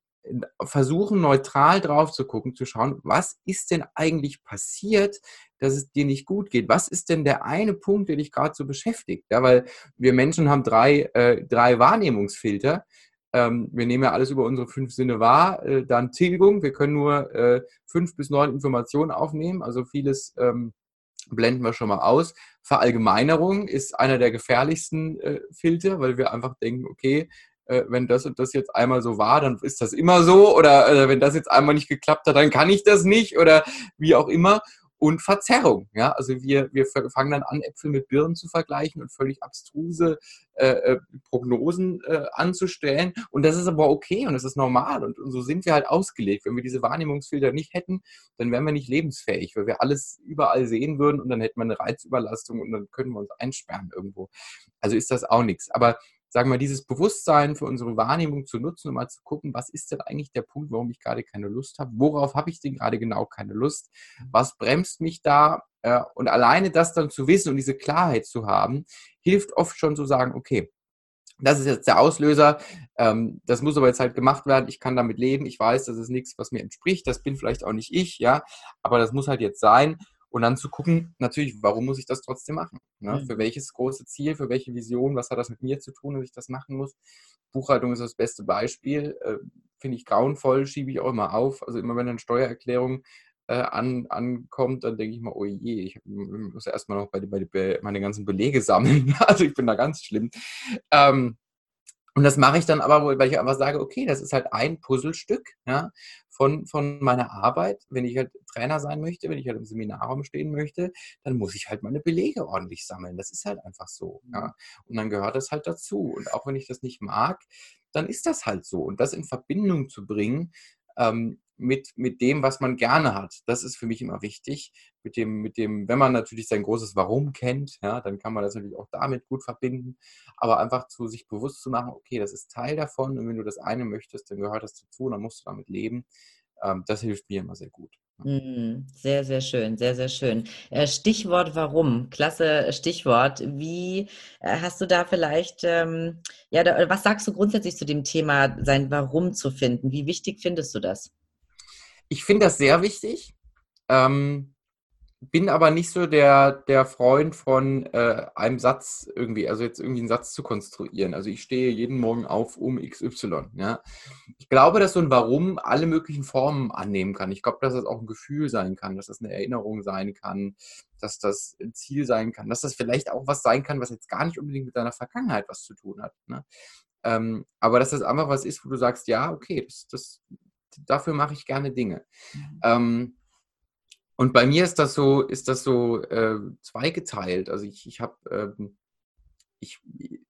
versuchen, neutral drauf zu gucken, zu schauen, was ist denn eigentlich passiert, dass es dir nicht gut geht? Was ist denn der eine Punkt, der dich gerade so beschäftigt? Ja, weil wir Menschen haben drei, äh, drei Wahrnehmungsfilter. Ähm, wir nehmen ja alles über unsere fünf Sinne wahr. Äh, dann Tilgung, wir können nur äh, fünf bis neun Informationen aufnehmen, also vieles ähm, blenden wir schon mal aus. Verallgemeinerung ist einer der gefährlichsten äh, Filter, weil wir einfach denken, okay, äh, wenn das und das jetzt einmal so war, dann ist das immer so oder äh, wenn das jetzt einmal nicht geklappt hat, dann kann ich das nicht oder wie auch immer. Und Verzerrung, ja, also wir, wir fangen dann an, Äpfel mit Birnen zu vergleichen und völlig abstruse äh, äh, Prognosen äh, anzustellen. Und das ist aber okay und das ist normal und, und so sind wir halt ausgelegt. Wenn wir diese Wahrnehmungsfilter nicht hätten, dann wären wir nicht lebensfähig, weil wir alles überall sehen würden und dann hätten wir eine Reizüberlastung und dann können wir uns einsperren irgendwo. Also ist das auch nichts. Aber sagen wir, dieses Bewusstsein für unsere Wahrnehmung zu nutzen, um mal zu gucken, was ist denn eigentlich der Punkt, warum ich gerade keine Lust habe? Worauf habe ich denn gerade genau keine Lust? Was bremst mich da? Äh, und alleine das dann zu wissen und diese Klarheit zu haben, hilft oft schon zu sagen, okay, das ist jetzt der Auslöser. Ähm, das muss aber jetzt halt gemacht werden. Ich kann damit leben. Ich weiß, das ist nichts, was mir entspricht. Das bin vielleicht auch nicht ich, ja. Aber das muss halt jetzt sein. Und dann zu gucken, natürlich, warum muss ich das trotzdem machen? Ne? Mhm. Für welches große Ziel, für welche Vision, was hat das mit mir zu tun, dass ich das machen muss? Buchhaltung ist das beste Beispiel. Äh, Finde ich grauenvoll, schiebe ich auch immer auf. Also immer wenn eine Steuererklärung äh, an, ankommt, dann denke ich mal, oh je, ich muss ja erstmal noch bei, bei, bei meine ganzen Belege sammeln. <laughs> Also ich bin da ganz schlimm. Ähm, und das mache ich dann aber, weil ich einfach sage, okay, das ist halt ein Puzzlestück ja, von, von meiner Arbeit. Wenn ich halt Trainer sein möchte, wenn ich halt im Seminarraum stehen möchte, dann muss ich halt meine Belege ordentlich sammeln. Das ist halt einfach so. Ja. Und dann gehört das halt dazu. Und auch wenn ich das nicht mag, dann ist das halt so. Und das in Verbindung zu bringen ähm, mit, mit dem, was man gerne hat, das ist für mich immer wichtig. Mit dem, mit dem, wenn man natürlich sein großes Warum kennt, ja, dann kann man das natürlich auch damit gut verbinden. Aber einfach zu sich bewusst zu machen, okay, das ist Teil davon und wenn du das eine möchtest, dann gehört das dazu und dann musst du damit leben. Ähm, das hilft mir immer sehr gut. Mhm. Sehr, sehr schön, sehr, sehr schön. Äh, Stichwort warum, klasse Stichwort. Wie äh, hast du da vielleicht, ähm, ja, was sagst du grundsätzlich zu dem Thema, sein Warum zu finden? Wie wichtig findest du das? Ich finde das sehr wichtig. Ähm, bin aber nicht so der, der Freund von äh, einem Satz irgendwie, also jetzt irgendwie einen Satz zu konstruieren. Also ich stehe jeden Morgen auf um XY. Ja. Ich glaube, dass so ein Warum alle möglichen Formen annehmen kann. Ich glaube, dass das auch ein Gefühl sein kann, dass das eine Erinnerung sein kann, dass das ein Ziel sein kann, dass das vielleicht auch was sein kann, was jetzt gar nicht unbedingt mit deiner Vergangenheit was zu tun hat. Ne? Ähm, aber dass das einfach was ist, wo du sagst, ja, okay, das, das, dafür mache ich gerne Dinge. Mhm. Ähm, und bei mir ist das so, ist das so äh, zweigeteilt. Also ich, ich habe ähm, ich,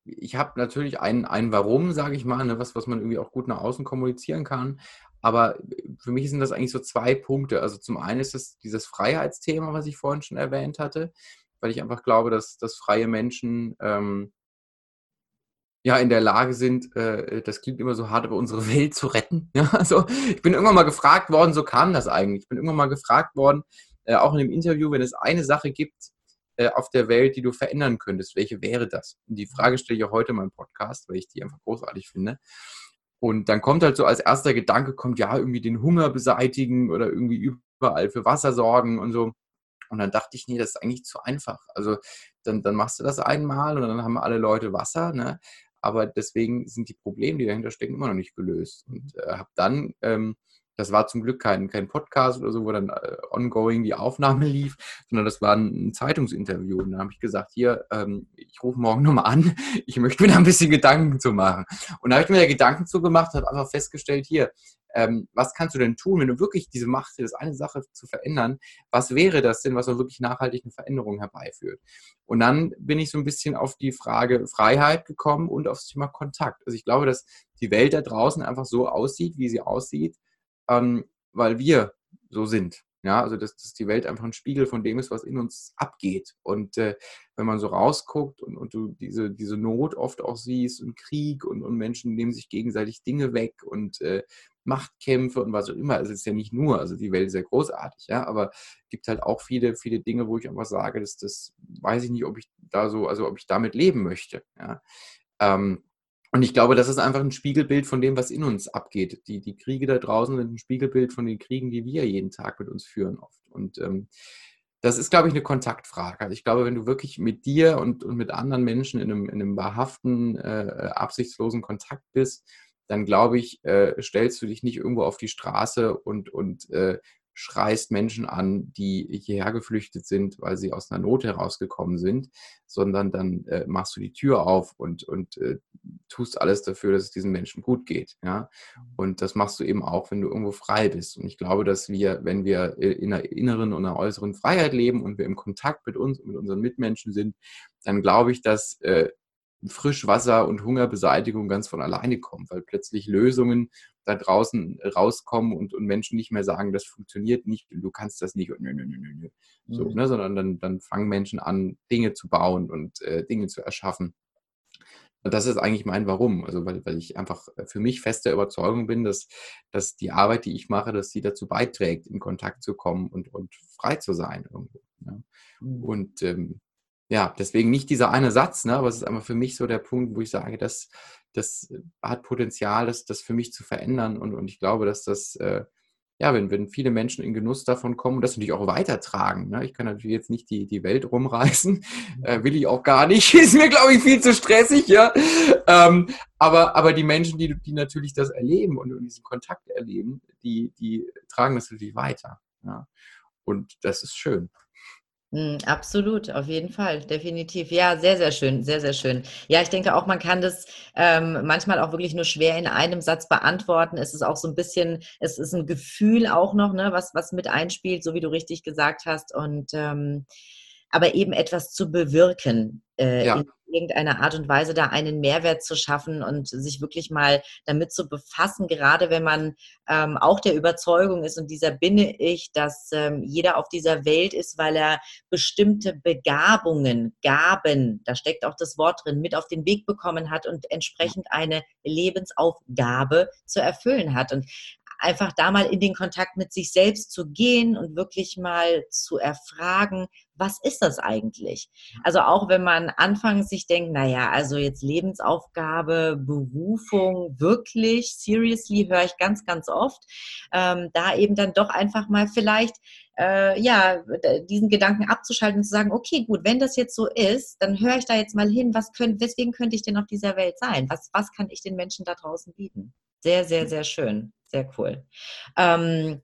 ich habe natürlich ein, ein Warum, sage ich mal, ne, was, was man irgendwie auch gut nach außen kommunizieren kann. Aber für mich sind das eigentlich so zwei Punkte. Also zum einen ist es dieses Freiheitsthema, was ich vorhin schon erwähnt hatte, weil ich einfach glaube, dass, dass freie Menschen ähm, ja in der Lage sind, äh, das klingt immer so hart, aber unsere Welt zu retten. <laughs> Ja, also ich bin irgendwann mal gefragt worden, so kam das eigentlich. Ich bin irgendwann mal gefragt worden, äh, auch in dem Interview, wenn es eine Sache gibt äh, auf der Welt, die du verändern könntest, welche wäre das? Und die Frage stelle ich auch heute in meinem Podcast, weil ich die einfach großartig finde. Und dann kommt halt so als erster Gedanke, kommt ja irgendwie den Hunger beseitigen oder irgendwie überall für Wasser sorgen und so. Und dann dachte ich, nee, das ist eigentlich zu einfach. Also dann, dann machst du das einmal und dann haben alle Leute Wasser. Ne? Aber deswegen sind die Probleme, die dahinter stecken, immer noch nicht gelöst. Und äh, habe dann, ähm, das war zum Glück kein, kein Podcast oder so, wo dann äh, ongoing die Aufnahme <laughs> lief, sondern das war ein, Zeitungsinterview. Und da habe ich gesagt, hier, ähm, ich rufe morgen nochmal an, <laughs> ich möchte mir da ein bisschen Gedanken zu machen. Und da habe ich mir da Gedanken zu gemacht habe einfach festgestellt, hier, ähm, was kannst du denn tun, wenn du wirklich diese Macht hast, eine Sache zu verändern? Was wäre das denn, was auch wirklich nachhaltig eine Veränderung herbeiführt? Und dann bin ich so ein bisschen auf die Frage Freiheit gekommen und aufs Thema Kontakt. Also ich glaube, dass die Welt da draußen einfach so aussieht, wie sie aussieht, ähm, weil wir so sind. Ja, also dass, dass die Welt einfach ein Spiegel von dem ist, was in uns abgeht. Und äh, wenn man so rausguckt und, und du diese, diese Not oft auch siehst und Krieg und, und Menschen nehmen sich gegenseitig Dinge weg und äh, Machtkämpfe und was auch immer. Es ist ja nicht nur, also die Welt ist ja großartig, ja, aber es gibt halt auch viele, viele Dinge, wo ich einfach sage, dass das weiß ich nicht, ob ich da so, also ob ich damit leben möchte. Ja. Ähm, und ich glaube, das ist einfach ein Spiegelbild von dem, was in uns abgeht. Die, die Kriege da draußen sind ein Spiegelbild von den Kriegen, die wir jeden Tag mit uns führen oft. Und ähm, das ist, glaube ich, eine Kontaktfrage. Also ich glaube, wenn du wirklich mit dir und, und mit anderen Menschen in einem, in einem wahrhaften, äh, absichtslosen Kontakt bist, dann glaube ich, äh, stellst du dich nicht irgendwo auf die Straße und, und äh, schreist Menschen an, die hierher geflüchtet sind, weil sie aus einer Not herausgekommen sind, sondern dann äh, machst du die Tür auf und, und äh, tust alles dafür, dass es diesen Menschen gut geht. Ja? Und das machst du eben auch, wenn du irgendwo frei bist. Und ich glaube, dass wir, wenn wir in einer inneren und einer äußeren Freiheit leben und wir im Kontakt mit uns und mit unseren Mitmenschen sind, dann glaube ich, dass äh, Frischwasser und Hungerbeseitigung ganz von alleine kommt, weil plötzlich Lösungen da draußen rauskommen und, und Menschen nicht mehr sagen, das funktioniert nicht und du kannst das nicht und nö, nö, nö, nö. So, mhm. ne, sondern dann, dann fangen Menschen an, Dinge zu bauen und äh, Dinge zu erschaffen. Und das ist eigentlich mein Warum. Also weil, weil ich einfach für mich fest der Überzeugung bin, dass, dass die Arbeit, die ich mache, dass sie dazu beiträgt, in Kontakt zu kommen und, und frei zu sein irgendwo. Ja. Mhm. Und ähm, ja, deswegen nicht dieser eine Satz, ne, aber es ist einfach für mich so der Punkt, wo ich sage, das, das hat Potenzial, das, das für mich zu verändern. Und, und ich glaube, dass das, äh, ja, wenn, wenn viele Menschen in Genuss davon kommen und das natürlich auch weitertragen. Ne? Ich kann natürlich jetzt nicht die, die Welt rumreißen, äh, will ich auch gar nicht, <laughs> ist mir, glaube ich, viel zu stressig, ja. Ähm, aber, aber die Menschen, die, die natürlich das erleben und, und diesen Kontakt erleben, die, die tragen das natürlich weiter. Ja. Und das ist schön. Mm, absolut, auf jeden Fall, definitiv. Ja, sehr, sehr schön, sehr, sehr schön. Ja, ich denke auch, man kann das ähm, manchmal auch wirklich nur schwer in einem Satz beantworten. Es ist auch so ein bisschen, es ist ein Gefühl auch noch, ne, was, was mit einspielt, so wie du richtig gesagt hast. Und ähm, aber eben etwas zu bewirken äh, ja. in irgendeiner Art und Weise da einen Mehrwert zu schaffen und sich wirklich mal damit zu befassen, gerade wenn man ähm, auch der Überzeugung ist und dieser binne ich, dass ähm, jeder auf dieser Welt ist, weil er bestimmte Begabungen, Gaben, da steckt auch das Wort drin, mit auf den Weg bekommen hat und entsprechend eine Lebensaufgabe zu erfüllen hat. Und einfach da mal in den Kontakt mit sich selbst zu gehen und wirklich mal zu erfragen, was ist das eigentlich? Also auch wenn man anfangs sich denkt, naja, also jetzt Lebensaufgabe, Berufung, wirklich, seriously, höre ich ganz, ganz oft, ähm, da eben dann doch einfach mal vielleicht äh, ja, diesen Gedanken abzuschalten und zu sagen, okay, gut, wenn das jetzt so ist, dann höre ich da jetzt mal hin, was könnt, weswegen könnte ich denn auf dieser Welt sein? Was, was kann ich den Menschen da draußen bieten? Sehr, sehr, sehr schön. Sehr cool. Ähm,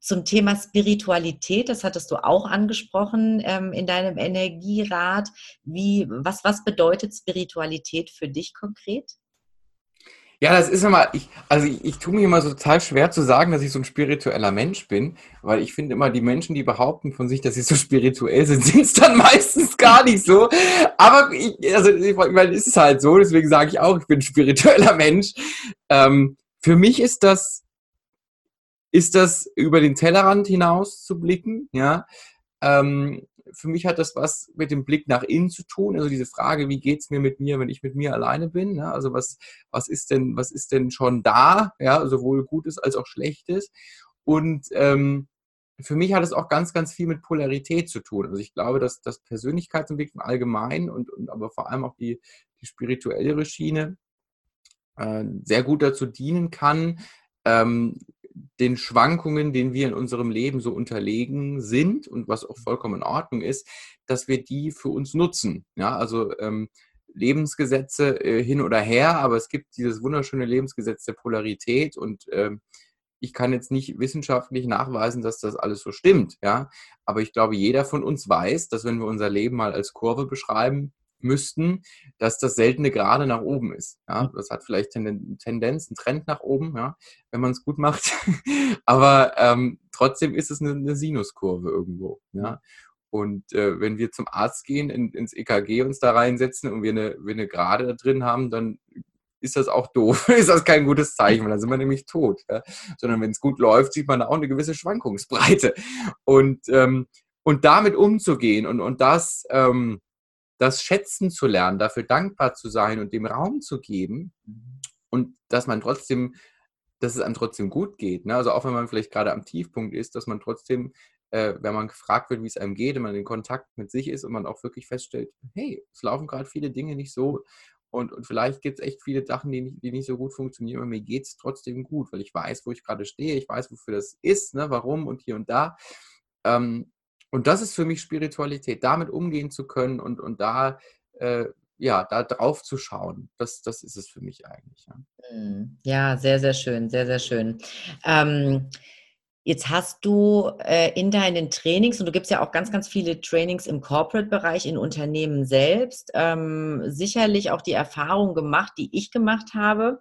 zum Thema Spiritualität, das hattest du auch angesprochen ähm, in deinem Energierat. Wie, was, was bedeutet Spiritualität für dich konkret? Ja, das ist immer, ich, also ich, ich tue mir immer so total schwer zu sagen, dass ich so ein spiritueller Mensch bin, weil ich finde immer, die Menschen, die behaupten von sich, dass sie so spirituell sind, <laughs> sind es dann meistens gar nicht so. Aber ich, also ich meine, es ist halt so, deswegen sage ich auch, ich bin ein spiritueller Mensch. Ähm, für mich ist das, ist das über den Tellerrand hinaus zu blicken, ja. Ähm, für mich hat das was mit dem Blick nach innen zu tun. Also diese Frage, wie geht es mir mit mir, wenn ich mit mir alleine bin? Ja? Also was, was ist denn, was ist denn schon da? Ja, sowohl Gutes als auch Schlechtes. Und ähm, für mich hat es auch ganz, ganz viel mit Polarität zu tun. Also ich glaube, dass das Persönlichkeitsentwicklung allgemein und, und aber vor allem auch die, die spirituelle Schiene äh, sehr gut dazu dienen kann, ähm, den Schwankungen, denen wir in unserem Leben so unterlegen sind und was auch vollkommen in Ordnung ist, dass wir die für uns nutzen. Ja, also ähm, Lebensgesetze äh, hin oder her, aber es gibt dieses wunderschöne Lebensgesetz der Polarität und ähm, ich kann jetzt nicht wissenschaftlich nachweisen, dass das alles so stimmt, ja. Aber ich glaube, jeder von uns weiß, dass wenn wir unser Leben mal als Kurve beschreiben, müssten, dass das seltene gerade nach oben ist. Ja, mhm. das hat vielleicht eine Tendenz, einen Trend nach oben, ja, wenn man es gut macht. <laughs> Aber ähm, trotzdem ist es eine, eine Sinuskurve irgendwo. Ja. Und äh, wenn wir zum Arzt gehen, in, ins EKG uns da reinsetzen und wir eine, wir eine Gerade da drin haben, dann ist das auch doof. <laughs> ist das kein gutes Zeichen, weil dann sind wir nämlich tot. Ja? Sondern wenn es gut läuft, sieht man da auch eine gewisse Schwankungsbreite. Und, ähm, und damit umzugehen und, und das ähm, das schätzen zu lernen, dafür dankbar zu sein und dem Raum zu geben mhm. und dass man trotzdem, dass es einem trotzdem gut geht. Ne? Also auch wenn man vielleicht gerade am Tiefpunkt ist, dass man trotzdem, äh, wenn man gefragt wird, wie es einem geht, wenn man in Kontakt mit sich ist und man auch wirklich feststellt, hey, es laufen gerade viele Dinge nicht so und, und vielleicht gibt es echt viele Sachen, die nicht, die nicht so gut funktionieren, aber mir geht es trotzdem gut, weil ich weiß, wo ich gerade stehe, ich weiß, wofür das ist, ne, warum und hier und da. Ähm, und das ist für mich Spiritualität, damit umgehen zu können und, und da, äh, ja, da drauf zu schauen. Das, das ist es für mich eigentlich. Ja, mhm. ja sehr, sehr schön, sehr, sehr schön. Ähm, Jetzt hast du äh, in deinen Trainings, und du gibst ja auch ganz, ganz viele Trainings im Corporate-Bereich, in Unternehmen selbst, ähm, sicherlich auch die Erfahrung gemacht, die ich gemacht habe,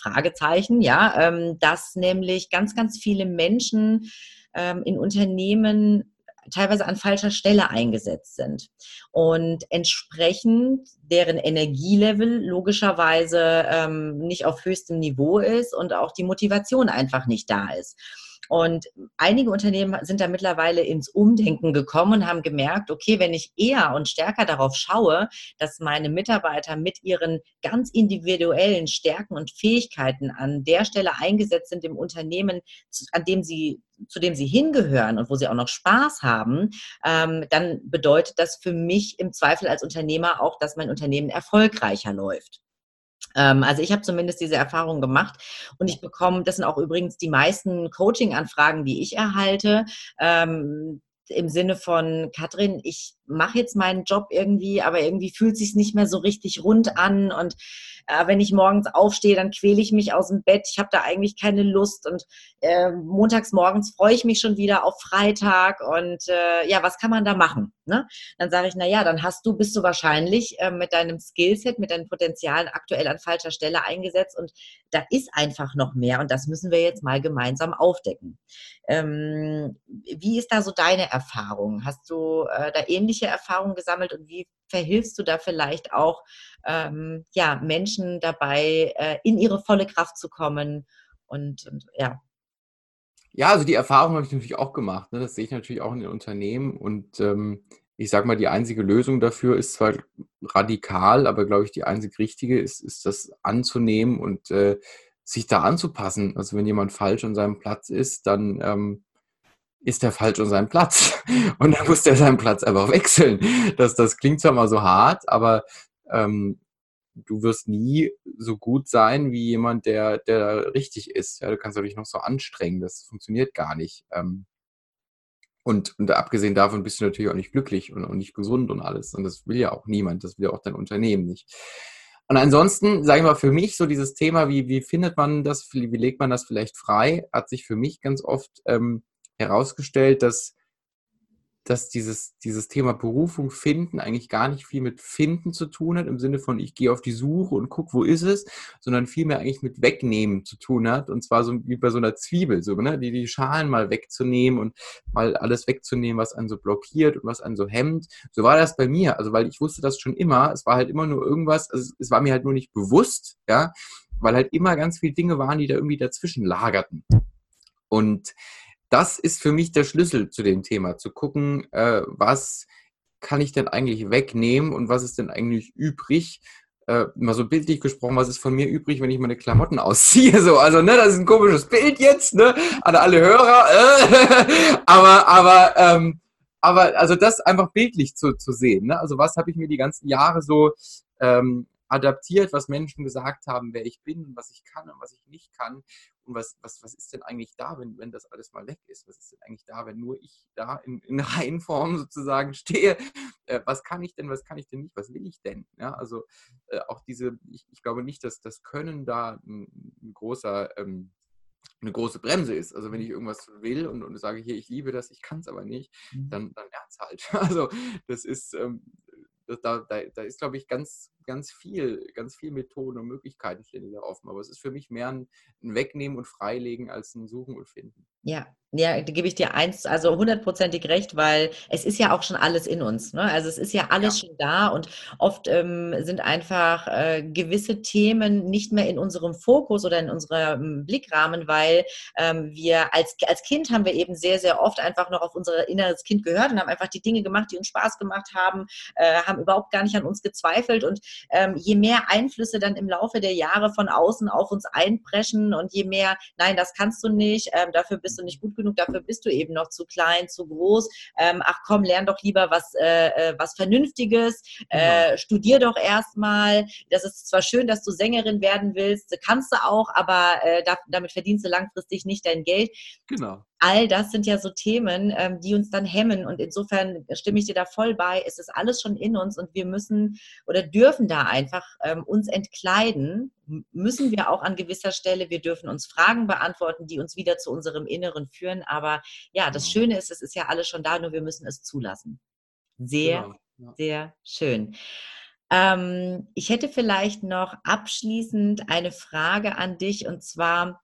Fragezeichen, ja, ähm, dass nämlich ganz, ganz viele Menschen ähm, in Unternehmen teilweise an falscher Stelle eingesetzt sind und entsprechend deren Energielevel logischerweise ähm, nicht auf höchstem Niveau ist und auch die Motivation einfach nicht da ist. Und einige Unternehmen sind da mittlerweile ins Umdenken gekommen und haben gemerkt, okay, wenn ich eher und stärker darauf schaue, dass meine Mitarbeiter mit ihren ganz individuellen Stärken und Fähigkeiten an der Stelle eingesetzt sind im Unternehmen, an dem sie zu dem sie hingehören und wo sie auch noch Spaß haben, ähm, dann bedeutet das für mich im Zweifel als Unternehmer auch, dass mein Unternehmen erfolgreicher läuft. Ähm, also ich habe zumindest diese Erfahrung gemacht und ich bekomme, das sind auch übrigens die meisten Coaching-Anfragen, die ich erhalte. Ähm, im Sinne von, Katrin, ich mache jetzt meinen Job irgendwie, aber irgendwie fühlt sich nicht mehr so richtig rund an und äh, wenn ich morgens aufstehe, dann quäle ich mich aus dem Bett. Ich habe da eigentlich keine Lust und äh, montags morgens freue ich mich schon wieder auf Freitag und äh, ja, was kann man da machen? Ne? Dann sage ich, na ja, dann hast du, bist du wahrscheinlich äh, mit deinem Skillset, mit deinen Potenzialen aktuell an falscher Stelle eingesetzt und da ist einfach noch mehr und das müssen wir jetzt mal gemeinsam aufdecken. Ähm, wie ist da so deine Erfahrung? Hast du äh, da ähnliche Erfahrungen gesammelt und wie verhilfst du da vielleicht auch ähm, ja, Menschen dabei, äh, in ihre volle Kraft zu kommen und, und ja. Ja, also die Erfahrung habe ich natürlich auch gemacht. Ne? Das sehe ich natürlich auch in den Unternehmen. Und ähm, ich sage mal, die einzige Lösung dafür ist zwar radikal, aber glaube ich, die einzig richtige ist, ist das anzunehmen und äh, sich da anzupassen. Also wenn jemand falsch an seinem Platz ist, dann ähm, ist der falsch an seinem Platz. <laughs> Und dann muss der seinen Platz einfach wechseln. Das, das klingt zwar mal so hart, aber ähm, du wirst nie so gut sein wie jemand, der, der richtig ist. Ja, du kannst dich noch so anstrengen, das funktioniert gar nicht. Ähm, und, und abgesehen davon bist du natürlich auch nicht glücklich und, und nicht gesund und alles. Und das will ja auch niemand, das will ja auch dein Unternehmen nicht. Und ansonsten, sage ich mal, für mich so dieses Thema, wie, wie findet man das, wie legt man das vielleicht frei, hat sich für mich ganz oft ähm, herausgestellt, dass dass dieses, dieses Thema Berufung finden eigentlich gar nicht viel mit finden zu tun hat, im Sinne von ich gehe auf die Suche und gucke, wo ist es, sondern vielmehr eigentlich mit wegnehmen zu tun hat. Und zwar so wie bei so einer Zwiebel, so, ne? die, die Schalen mal wegzunehmen und mal alles wegzunehmen, was einen so blockiert und was einen so hemmt. So war das bei mir. Also, weil ich wusste das schon immer. Es war halt immer nur irgendwas, also es war mir halt nur nicht bewusst, ja, weil halt immer ganz viele Dinge waren, die da irgendwie dazwischen lagerten. Und das ist für mich der Schlüssel zu dem Thema, zu gucken, äh, was kann ich denn eigentlich wegnehmen und was ist denn eigentlich übrig. Äh, mal so bildlich gesprochen, was ist von mir übrig, wenn ich meine Klamotten <laughs> ausziehe? So, also, ne, das ist ein komisches Bild jetzt, ne, an alle Hörer. Äh, <laughs> aber, aber, ähm, aber, also das einfach bildlich zu, zu sehen. Ne? Also, was habe ich mir die ganzen Jahre so ähm, adaptiert, was Menschen gesagt haben, wer ich bin, was ich kann und was ich nicht kann. Und was, was, was ist denn eigentlich da, wenn, wenn das alles mal weg ist? Was ist denn eigentlich da, wenn nur ich da in, in <laughs> Reihenform sozusagen stehe? Äh, was kann ich denn, was kann ich denn nicht? Was will ich denn? Ja, also äh, auch diese, ich, ich glaube nicht, dass das Können da ein, ein großer ähm, eine große Bremse ist. Also wenn ich irgendwas will und, und sage, hier, ich liebe das, ich kann es aber nicht, mhm. dann, dann lern's halt. <laughs> Also das ist, ähm, da, da, da ist, glaube ich, ganz, ganz viel, ganz viel Methoden und Möglichkeiten stehen da offen. Aber es ist für mich mehr ein, ein Wegnehmen und Freilegen als ein Suchen und Finden. Ja, ja, da gebe ich dir eins, also hundertprozentig recht, weil es ist ja auch schon alles in uns. Ne? Also es ist ja alles ja. schon da und oft ähm, sind einfach äh, gewisse Themen nicht mehr in unserem Fokus oder in unserem Blickrahmen, weil ähm, wir als, als Kind haben wir eben sehr, sehr oft einfach noch auf unser inneres Kind gehört und haben einfach die Dinge gemacht, die uns Spaß gemacht haben, äh, haben überhaupt gar nicht an uns gezweifelt und ähm, je mehr Einflüsse dann im Laufe der Jahre von außen auf uns einpreschen und je mehr, nein, das kannst du nicht, ähm, dafür bist du nicht gut genug, dafür bist du eben noch zu klein, zu groß. Ähm, ach komm, lern doch lieber was, äh, äh was Vernünftiges, äh, genau. studier doch erstmal. Das ist zwar schön, dass du Sängerin werden willst, kannst du auch, aber äh, damit verdienst du langfristig nicht dein Geld. Genau all das sind ja so Themen, ähm, die uns dann hemmen. Und insofern stimme ich dir da voll bei. Es ist alles schon in uns und wir müssen oder dürfen da einfach ähm, uns entkleiden. Müssen wir auch an gewisser Stelle. Wir dürfen uns Fragen beantworten, die uns wieder zu unserem Inneren führen. Aber ja, das genau. Schöne ist, es ist ja alles schon da, nur wir müssen es zulassen. Sehr, genau. ja. sehr schön. Ähm, ich hätte vielleicht noch abschließend eine Frage an dich und zwar,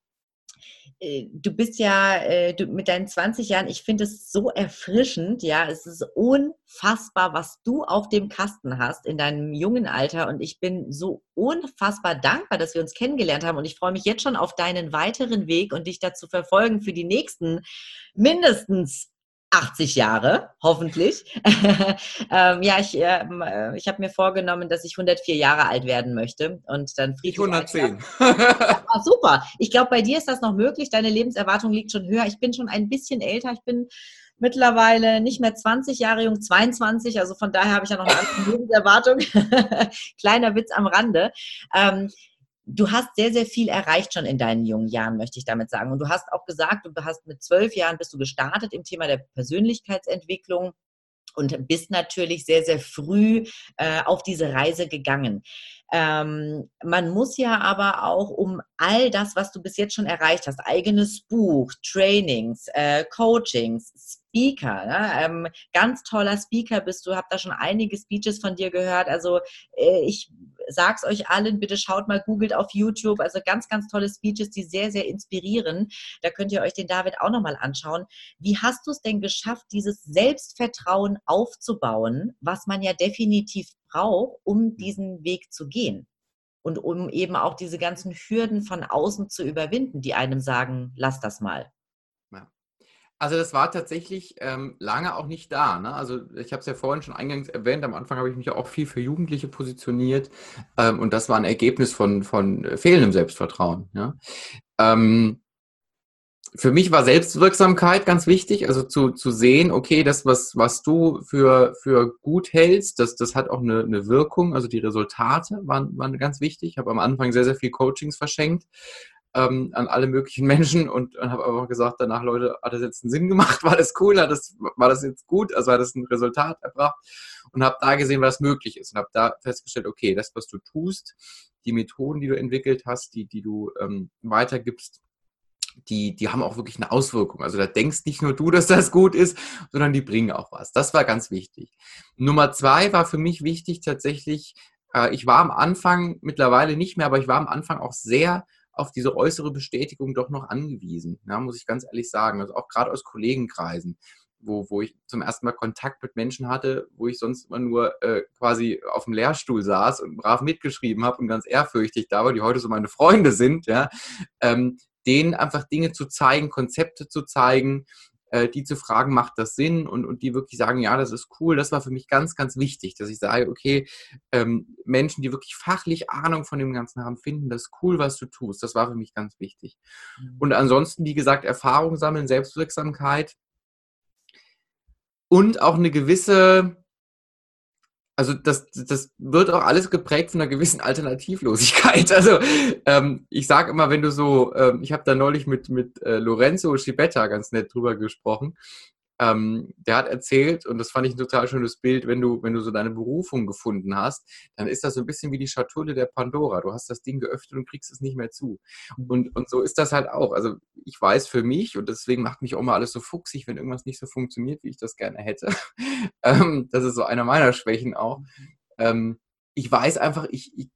du bist ja äh, du, mit deinen 20 Jahren, ich finde es so erfrischend, ja, es ist unfassbar, was du auf dem Kasten hast in deinem jungen Alter und ich bin so unfassbar dankbar, dass wir uns kennengelernt haben und ich freue mich jetzt schon auf deinen weiteren Weg und dich dazu verfolgen für die nächsten mindestens 80 Jahre, hoffentlich. <laughs> ähm, ja, ich, äh, ich habe mir vorgenommen, dass ich 104 Jahre alt werden möchte und dann friedlich. Ich 110. ja, super. Ich glaube, bei dir ist das noch möglich. Deine Lebenserwartung liegt schon höher. Ich bin schon ein bisschen älter. Ich bin mittlerweile nicht mehr 20 Jahre jung, 22. Also von daher habe ich ja noch eine andere Lebenserwartung. <laughs> Kleiner Witz am Rande. Ähm, du hast sehr, sehr viel erreicht schon in deinen jungen Jahren, möchte ich damit sagen. Und du hast auch gesagt, du hast mit zwölf Jahren bist du gestartet im Thema der Persönlichkeitsentwicklung. und bist natürlich sehr, sehr früh äh, auf diese Reise gegangen. Ähm, man muss ja aber auch um all das, was du bis jetzt schon erreicht hast, eigenes Buch, Trainings, äh, Coachings, Speaker, ne? ähm, ganz toller Speaker bist du, habt da schon einige Speeches von dir gehört. Also äh, ich sag's euch allen, bitte schaut mal, googelt auf YouTube. Also ganz, ganz tolle Speeches, die sehr, sehr inspirieren. Da könnt ihr euch den David auch nochmal anschauen. Wie hast du es denn geschafft, dieses Selbstvertrauen aufzubauen, was man ja definitiv braucht, um diesen Weg zu gehen? Und um eben auch diese ganzen Hürden von außen zu überwinden, die einem sagen, lass das mal. Also das war tatsächlich ähm, lange auch nicht da. Ne? Also ich habe es ja vorhin schon eingangs erwähnt, am Anfang habe ich mich auch viel für Jugendliche positioniert ähm, und das war ein Ergebnis von, von fehlendem Selbstvertrauen. Ja? Ähm, für mich war Selbstwirksamkeit ganz wichtig, also zu, zu sehen, okay, das, was, was du für, für gut hältst, das, das hat auch eine, eine Wirkung, also die Resultate waren, waren ganz wichtig. Ich habe am Anfang sehr, sehr viel Coachings verschenkt, ähm, an alle möglichen <laughs> Menschen und, und habe aber gesagt danach, Leute, hat das jetzt einen Sinn gemacht? War das cool? Hat das, war das jetzt gut? Also hat das ein Resultat erbracht? Und habe da gesehen, was möglich ist und habe da festgestellt, okay, das, was du tust, die Methoden, die du entwickelt hast, die, die du ähm, weitergibst, die, die haben auch wirklich eine Auswirkung. Also da denkst nicht nur du, dass das gut ist, sondern die bringen auch was. Das war ganz wichtig. Nummer zwei war für mich wichtig tatsächlich, äh, ich war am Anfang mittlerweile nicht mehr, aber ich war am Anfang auch sehr auf diese äußere Bestätigung doch noch angewiesen, ja, muss ich ganz ehrlich sagen. Also auch gerade aus Kollegenkreisen, wo, wo ich zum ersten Mal Kontakt mit Menschen hatte, wo ich sonst immer nur äh, quasi auf dem Lehrstuhl saß und brav mitgeschrieben habe und ganz ehrfürchtig da war, die heute so meine Freunde sind, ja, ähm, denen einfach Dinge zu zeigen, Konzepte zu zeigen, äh, die zu fragen, macht das Sinn? Und, und die wirklich sagen, ja, das ist cool. Das war für mich ganz, ganz wichtig, dass ich sage, okay, ähm, Menschen, die wirklich fachlich Ahnung von dem Ganzen haben, finden das cool, was du tust. Das war für mich ganz wichtig. Mhm. Und ansonsten, wie gesagt, Erfahrung sammeln, Selbstwirksamkeit und auch eine gewisse also das, das wird auch alles geprägt von einer gewissen Alternativlosigkeit. <laughs> Also ähm, ich sage immer, wenn du so, ähm, ich habe da neulich mit, mit äh, Lorenzo Schibetta ganz nett drüber gesprochen, ähm, der hat erzählt, und das fand ich ein total schönes Bild, wenn du, wenn du so deine Berufung gefunden hast, dann ist das so ein bisschen wie die Schatulle der Pandora. Du hast das Ding geöffnet und kriegst es nicht mehr zu. Und, und so ist das halt auch. Also ich weiß für mich, und deswegen macht mich auch mal alles so fuchsig, wenn irgendwas nicht so funktioniert, wie ich das gerne hätte. <laughs> ähm, das ist so einer meiner Schwächen auch. Ähm, ich weiß einfach, ich, ich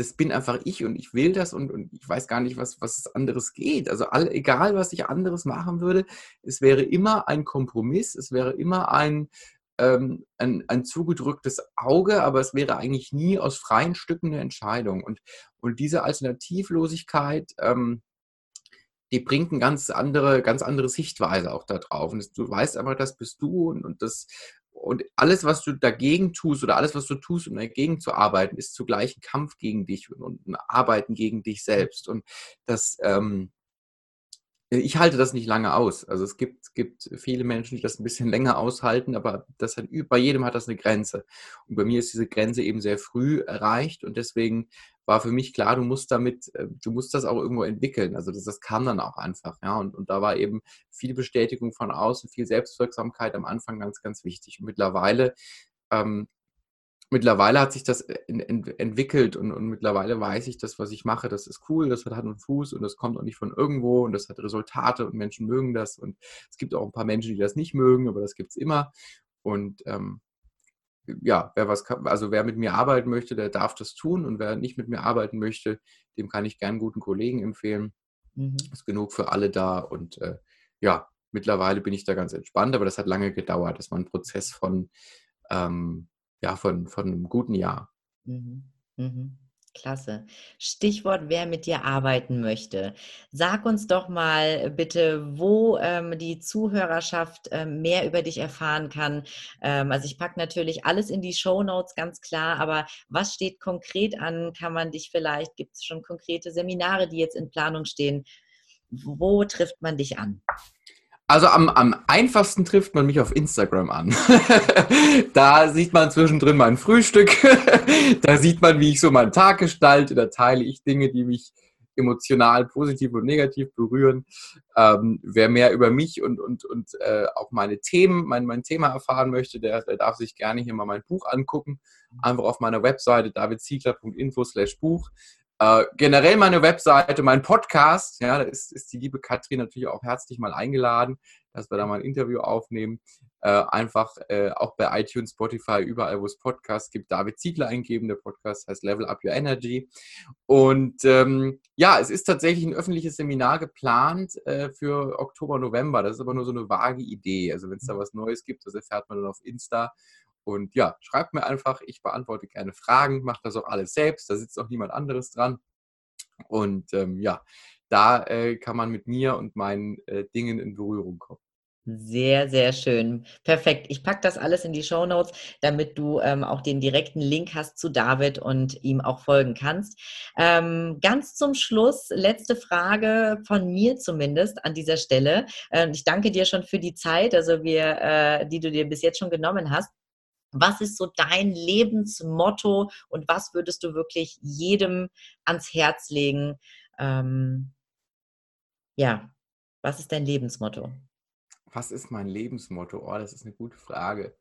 das bin einfach ich und ich will das und, und ich weiß gar nicht, was, was anderes geht. Also all, egal, was ich anderes machen würde, es wäre immer ein Kompromiss, es wäre immer ein, ähm, ein, ein zugedrücktes Auge, aber es wäre eigentlich nie aus freien Stücken eine Entscheidung. Und, und diese Alternativlosigkeit, ähm, die bringt eine ganz andere, ganz andere Sichtweise auch da drauf. Und du weißt aber, das bist du und, und das und alles, was du dagegen tust oder alles, was du tust, um dagegen zu arbeiten, ist zugleich ein Kampf gegen dich und, und ein Arbeiten gegen dich selbst. Und das, ähm, ich halte das nicht lange aus. Also es gibt, gibt viele Menschen, die das ein bisschen <laughs> länger aushalten, aber das hat, bei jedem hat das eine Grenze. Und bei mir ist diese Grenze eben sehr früh erreicht und deswegen war für mich klar, du musst damit, äh, du musst das auch irgendwo entwickeln. Also das, das kam dann auch einfach, ja. Und, und da war eben viel Bestätigung von außen, viel Selbstwirksamkeit am Anfang ganz, ganz wichtig. Und mittlerweile ähm, mittlerweile hat sich das ent entwickelt und, und, mittlerweile weiß ich, das, was ich mache, das ist cool, das hat Hand und Fuß und das kommt auch nicht von irgendwo und das hat Resultate und Menschen mögen das und es gibt auch ein paar Menschen, die das nicht mögen, aber das gibt es immer und ähm, ja, wer was also wer mit mir arbeiten möchte, der darf das tun und wer nicht mit mir arbeiten möchte, dem kann ich gern guten Kollegen empfehlen. Mhm. Ist genug für alle da und äh, ja, mittlerweile bin ich da ganz entspannt, aber das hat lange gedauert. Das war ein Prozess von ähm, ja, von, von einem guten Jahr. Mhm. Mhm. Klasse. Stichwort, wer mit dir arbeiten möchte. Sag uns doch mal bitte, wo ähm, die Zuhörerschaft ähm, mehr über dich erfahren kann. Ähm, also ich packe natürlich alles in die Show Notes, ganz klar, aber was steht konkret an? Kann man dich vielleicht, gibt es schon konkrete Seminare, die jetzt in Planung stehen? Wo trifft man dich an? Also am, am einfachsten trifft man mich auf Instagram an. <laughs> da sieht man zwischendrin mein Frühstück. <laughs> da sieht man, wie ich so meinen Tag gestalte. Da teile ich Dinge, die mich emotional positiv und negativ berühren. Ähm, wer mehr über mich und, und, und äh, auch meine Themen, mein, mein Thema erfahren möchte, der, der darf sich gerne hier mal mein Buch angucken. Einfach auf meiner Webseite davidziegler.info slash Buch. Äh, generell meine Webseite, mein Podcast, ja, da ist, ist die liebe Katrin natürlich auch herzlich mal eingeladen, dass wir da mal ein Interview aufnehmen. Äh, einfach äh, auch bei iTunes, Spotify, überall, wo es Podcasts gibt, David Ziegler eingeben. Der Podcast heißt Level Up Your Energy. Und ähm, ja, es ist tatsächlich ein öffentliches Seminar geplant äh, für Oktober, November. Das ist aber nur so eine vage Idee. Also wenn es da was Neues gibt, das erfährt man dann auf Insta. Und ja, schreibt mir einfach, ich beantworte gerne Fragen, mache das auch alles selbst, da sitzt auch niemand anderes dran. Und ähm, ja, da äh, kann man mit mir und meinen äh, Dingen in Berührung kommen. Sehr, sehr schön. Perfekt. Ich packe das alles in die Show Notes, damit du ähm, auch den direkten Link hast zu David und ihm auch folgen kannst. Ähm, ganz zum Schluss, letzte Frage von mir zumindest an dieser Stelle. Äh, ich danke dir schon für die Zeit, also wir, äh, die du dir bis jetzt schon genommen hast. Was ist so dein Lebensmotto und was würdest du wirklich jedem ans Herz legen? Ähm, ja, was ist dein Lebensmotto? Was ist mein Lebensmotto? Oh, das ist eine gute Frage.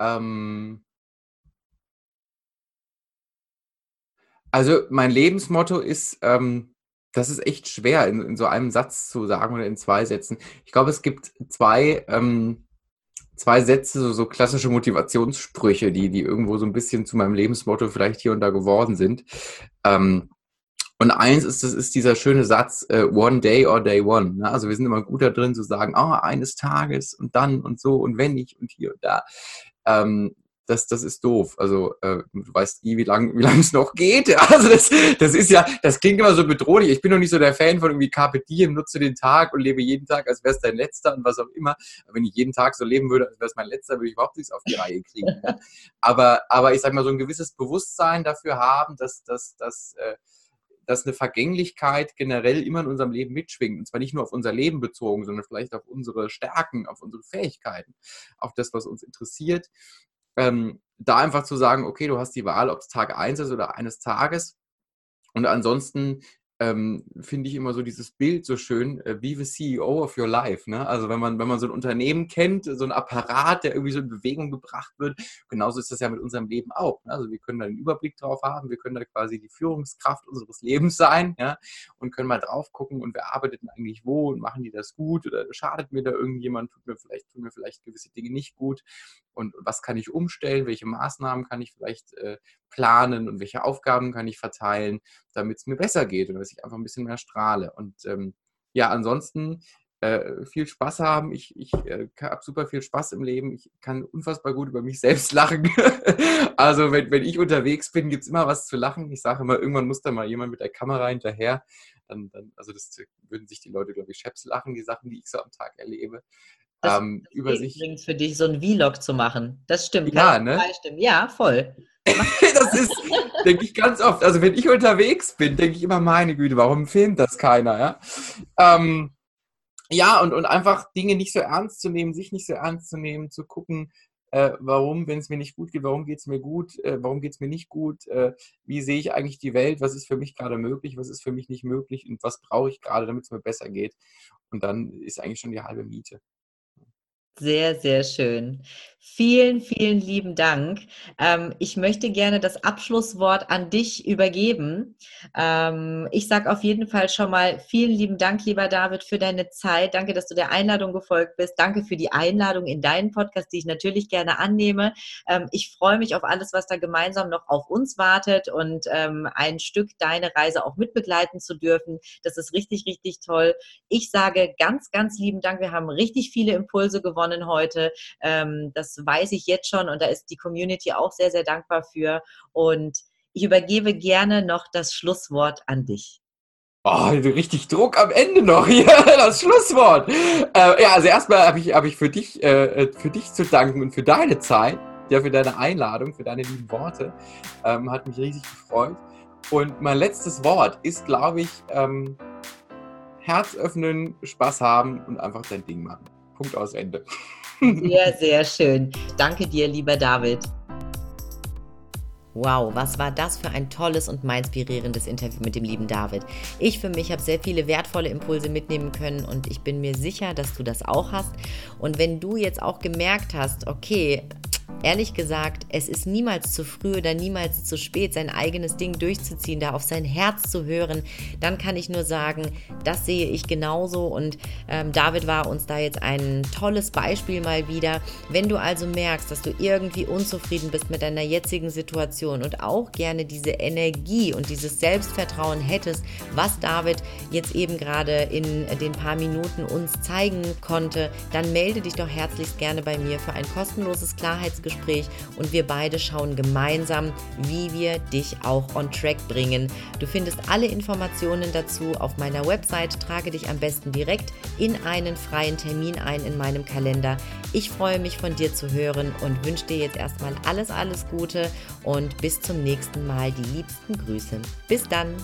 Ähm, also mein Lebensmotto ist, ähm, das ist echt schwer in, in, so einem Satz zu sagen oder in zwei Sätzen. Ich glaube, es gibt zwei ähm, zwei Sätze, so, so klassische Motivationssprüche, die, die irgendwo so ein bisschen zu meinem Lebensmotto vielleicht hier und da geworden sind. Ähm, und eins ist, das ist dieser schöne Satz, äh, one day or day one. Ne? Also wir sind immer gut da drin zu sagen, oh, eines Tages und dann und so und wenn ich und hier und da. Ähm, das, das ist doof. Also äh, du weißt nie, wie lange <laughs> wie lang es noch geht. Also das, das ist ja, das klingt immer so bedrohlich. Ich bin noch nicht so der Fan von irgendwie Carpe Diem, nutze den Tag und lebe jeden Tag, als wäre es dein letzter und was auch immer. Wenn ich jeden Tag so leben würde, als wäre es mein letzter, würde ich überhaupt nichts auf die Reihe kriegen. aber, aber ich sag mal, so ein gewisses Bewusstsein dafür haben, dass, dass, dass äh, dass eine Vergänglichkeit generell immer in unserem Leben mitschwingt. Und zwar nicht nur auf unser Leben bezogen, sondern vielleicht auf unsere Stärken, auf unsere Fähigkeiten, auf das, was uns interessiert ähm, da einfach zu sagen, okay, du hast die Wahl, ob es Tag 1 ist oder eines Tages. Und ansonsten ähm, finde ich immer so dieses Bild so schön, äh, be the CEO of your life. Ne? Also wenn man, wenn man so ein Unternehmen kennt, so ein Apparat, der irgendwie so in Bewegung gebracht wird, genauso ist das ja mit unserem Leben auch. Ne? Also wir können da einen Überblick drauf haben, wir können da quasi die Führungskraft unseres Lebens sein ja? Und können mal drauf gucken und wer arbeitet denn eigentlich wo und machen die das gut oder schadet mir da irgendjemand, tut mir vielleicht, tun mir vielleicht gewisse Dinge nicht gut und was kann ich umstellen, welche Maßnahmen kann ich vielleicht äh, planen und welche Aufgaben kann ich verteilen, damit es mir besser geht und dass ich einfach ein bisschen mehr strahle. Und ähm, ja, ansonsten äh, viel Spaß haben. Ich, ich äh, habe super viel Spaß im Leben. Ich kann unfassbar gut über mich selbst <laughs> lachen. also wenn, wenn ich unterwegs bin, gibt es immer was zu lachen. Ich sage immer, irgendwann muss da mal jemand mit der Kamera hinterher. Dann, dann, also das würden sich die Leute, glaube ich, scheps lachen, die Sachen, die ich so am Tag erlebe. Das, ähm, das über sich. übrigens für dich, so ein Vlog zu machen. Das stimmt. Ja, ne? Ja, voll. <laughs> das ist, denke ich ganz oft. Also wenn ich unterwegs bin, denke ich immer, meine Güte, warum filmt das keiner? Ja, ähm, ja und, und einfach Dinge nicht so ernst zu nehmen, sich nicht so ernst zu nehmen, zu gucken, äh, warum, wenn es mir nicht gut geht, warum geht es mir gut, äh, warum geht es mir nicht gut, äh, wie sehe ich eigentlich die Welt, was ist für mich gerade möglich, was ist für mich nicht möglich und was brauche ich gerade, damit es mir besser geht. Und dann ist eigentlich schon die halbe Miete. Sehr, sehr schön. Vielen, vielen lieben Dank. Ähm, ich möchte gerne das Abschlusswort an dich übergeben. Ähm, ich sage auf jeden Fall schon mal vielen lieben Dank, lieber David, für deine Zeit. Danke, dass du der Einladung gefolgt bist. Danke für die Einladung in deinen Podcast, die ich natürlich gerne annehme. Ähm, ich freue mich auf alles, was da gemeinsam noch auf uns wartet und ein Stück deine Reise auch mitbegleiten zu dürfen. Das ist richtig, richtig toll. Ich sage ganz, ganz lieben Dank. Wir haben richtig viele Impulse gewonnen heute. Ähm, das weiß ich jetzt schon und da ist die Community auch sehr, sehr dankbar für. Und ich übergebe gerne noch das Schlusswort an dich. Oh, richtig Druck am Ende noch hier, <laughs> das Schlusswort. Äh, ja, also erstmal habe ich, hab ich für, dich, äh, für dich zu danken und für deine Zeit, ja, für deine Einladung, für deine lieben Worte. Ähm, hat mich riesig gefreut. Und mein letztes Wort ist, glaube ich, ähm, Herz öffnen, Spaß haben und einfach dein Ding machen. Punkt aus Ende. Sehr, sehr schön. Danke dir, lieber David. Wow, was war das für ein tolles und mal inspirierendes Interview mit dem lieben David. Ich für mich habe sehr viele wertvolle Impulse mitnehmen können und ich bin mir sicher, dass du das auch hast. Und wenn du jetzt auch gemerkt hast, okay, Ehrlich gesagt, es ist niemals zu früh oder niemals zu spät, sein eigenes Ding durchzuziehen, da auf sein Herz zu hören. Dann kann ich nur sagen, das sehe ich genauso und ähm, David war uns da jetzt ein tolles Beispiel mal wieder. Wenn du also merkst, dass du irgendwie unzufrieden bist mit deiner jetzigen Situation und auch gerne diese Energie und dieses Selbstvertrauen hättest, was David jetzt eben gerade in den paar Minuten uns zeigen konnte, dann melde dich doch herzlichst gerne bei mir für ein kostenloses Klarheitsgespräch Gespräch und wir beide schauen gemeinsam, wie wir dich auch on track bringen. Du findest alle Informationen dazu auf meiner Website. Trage dich am besten direkt in einen freien Termin ein in meinem Kalender. Ich freue mich von dir zu hören und wünsche dir jetzt erstmal alles, alles Gute und bis zum nächsten Mal die liebsten Grüße. Bis dann!